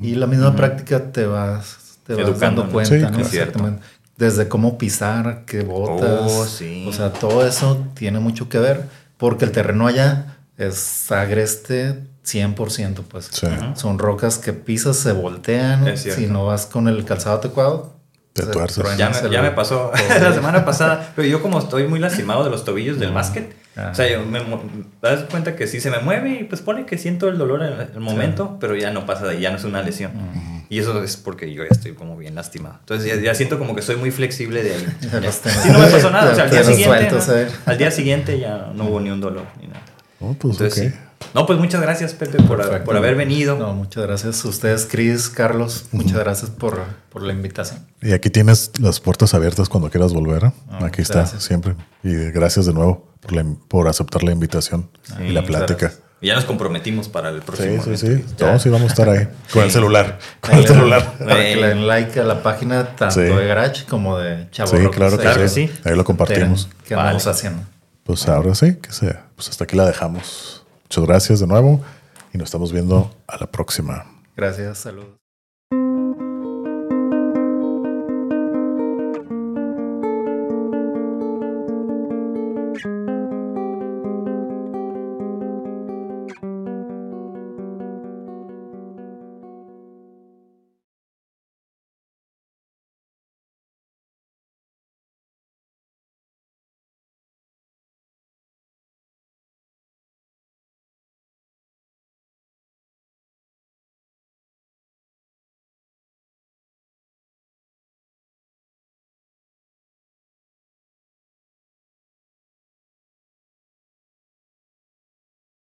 Y la misma práctica te vas, te vas Educando, dando ¿no? cuenta, Sí, ¿no? claro. Es cierto. Exactamente. Desde cómo pisar, qué botas. Oh, sí. O sea, todo eso tiene mucho que ver porque el terreno allá es agreste 100%, pues. Sí. Son rocas que pisas, se voltean. Si no vas con el calzado adecuado, Te tuerces. Ya me, ya le- me pasó la semana pasada, pero yo como estoy muy lastimado de los tobillos del básquet, o sea, yo me das cuenta que sí se me mueve y pues pone que siento el dolor en el momento, pero ya no pasa de ahí, ya no es una lesión. Y eso es porque yo ya estoy como bien lastimado. Entonces ya, ya siento como que soy muy flexible de ahí. Sí, no me pasó nada, o sea, al día siguiente, al día siguiente ya no hubo ni un dolor ni nada. Oh, pues Entonces, sí. No, pues muchas gracias, Pepe, por, por haber venido. No, muchas gracias a ustedes, Chris, Carlos. Muchas gracias por, por la invitación. Y aquí tienes las puertas abiertas cuando quieras volver. Ah, aquí está, gracias. siempre. Y gracias de nuevo por, la- por aceptar la invitación y la Sí, plática. gracias. Y ya nos comprometimos para el Sí, próximo. sí, sí. evento. Todos sí vamos a estar ahí. Con el Sí. celular. Con Ahí el le- celular. Para que le den like a la página tanto Sí. de Garage como de Chavo Sí, Rocos. claro que sí. sí. Ahí lo compartimos. ¿Qué andamos Vale. haciendo? Pues ahora sí, que sea. Pues hasta aquí la dejamos. Muchas gracias de nuevo y nos estamos viendo a la próxima. Gracias, saludos.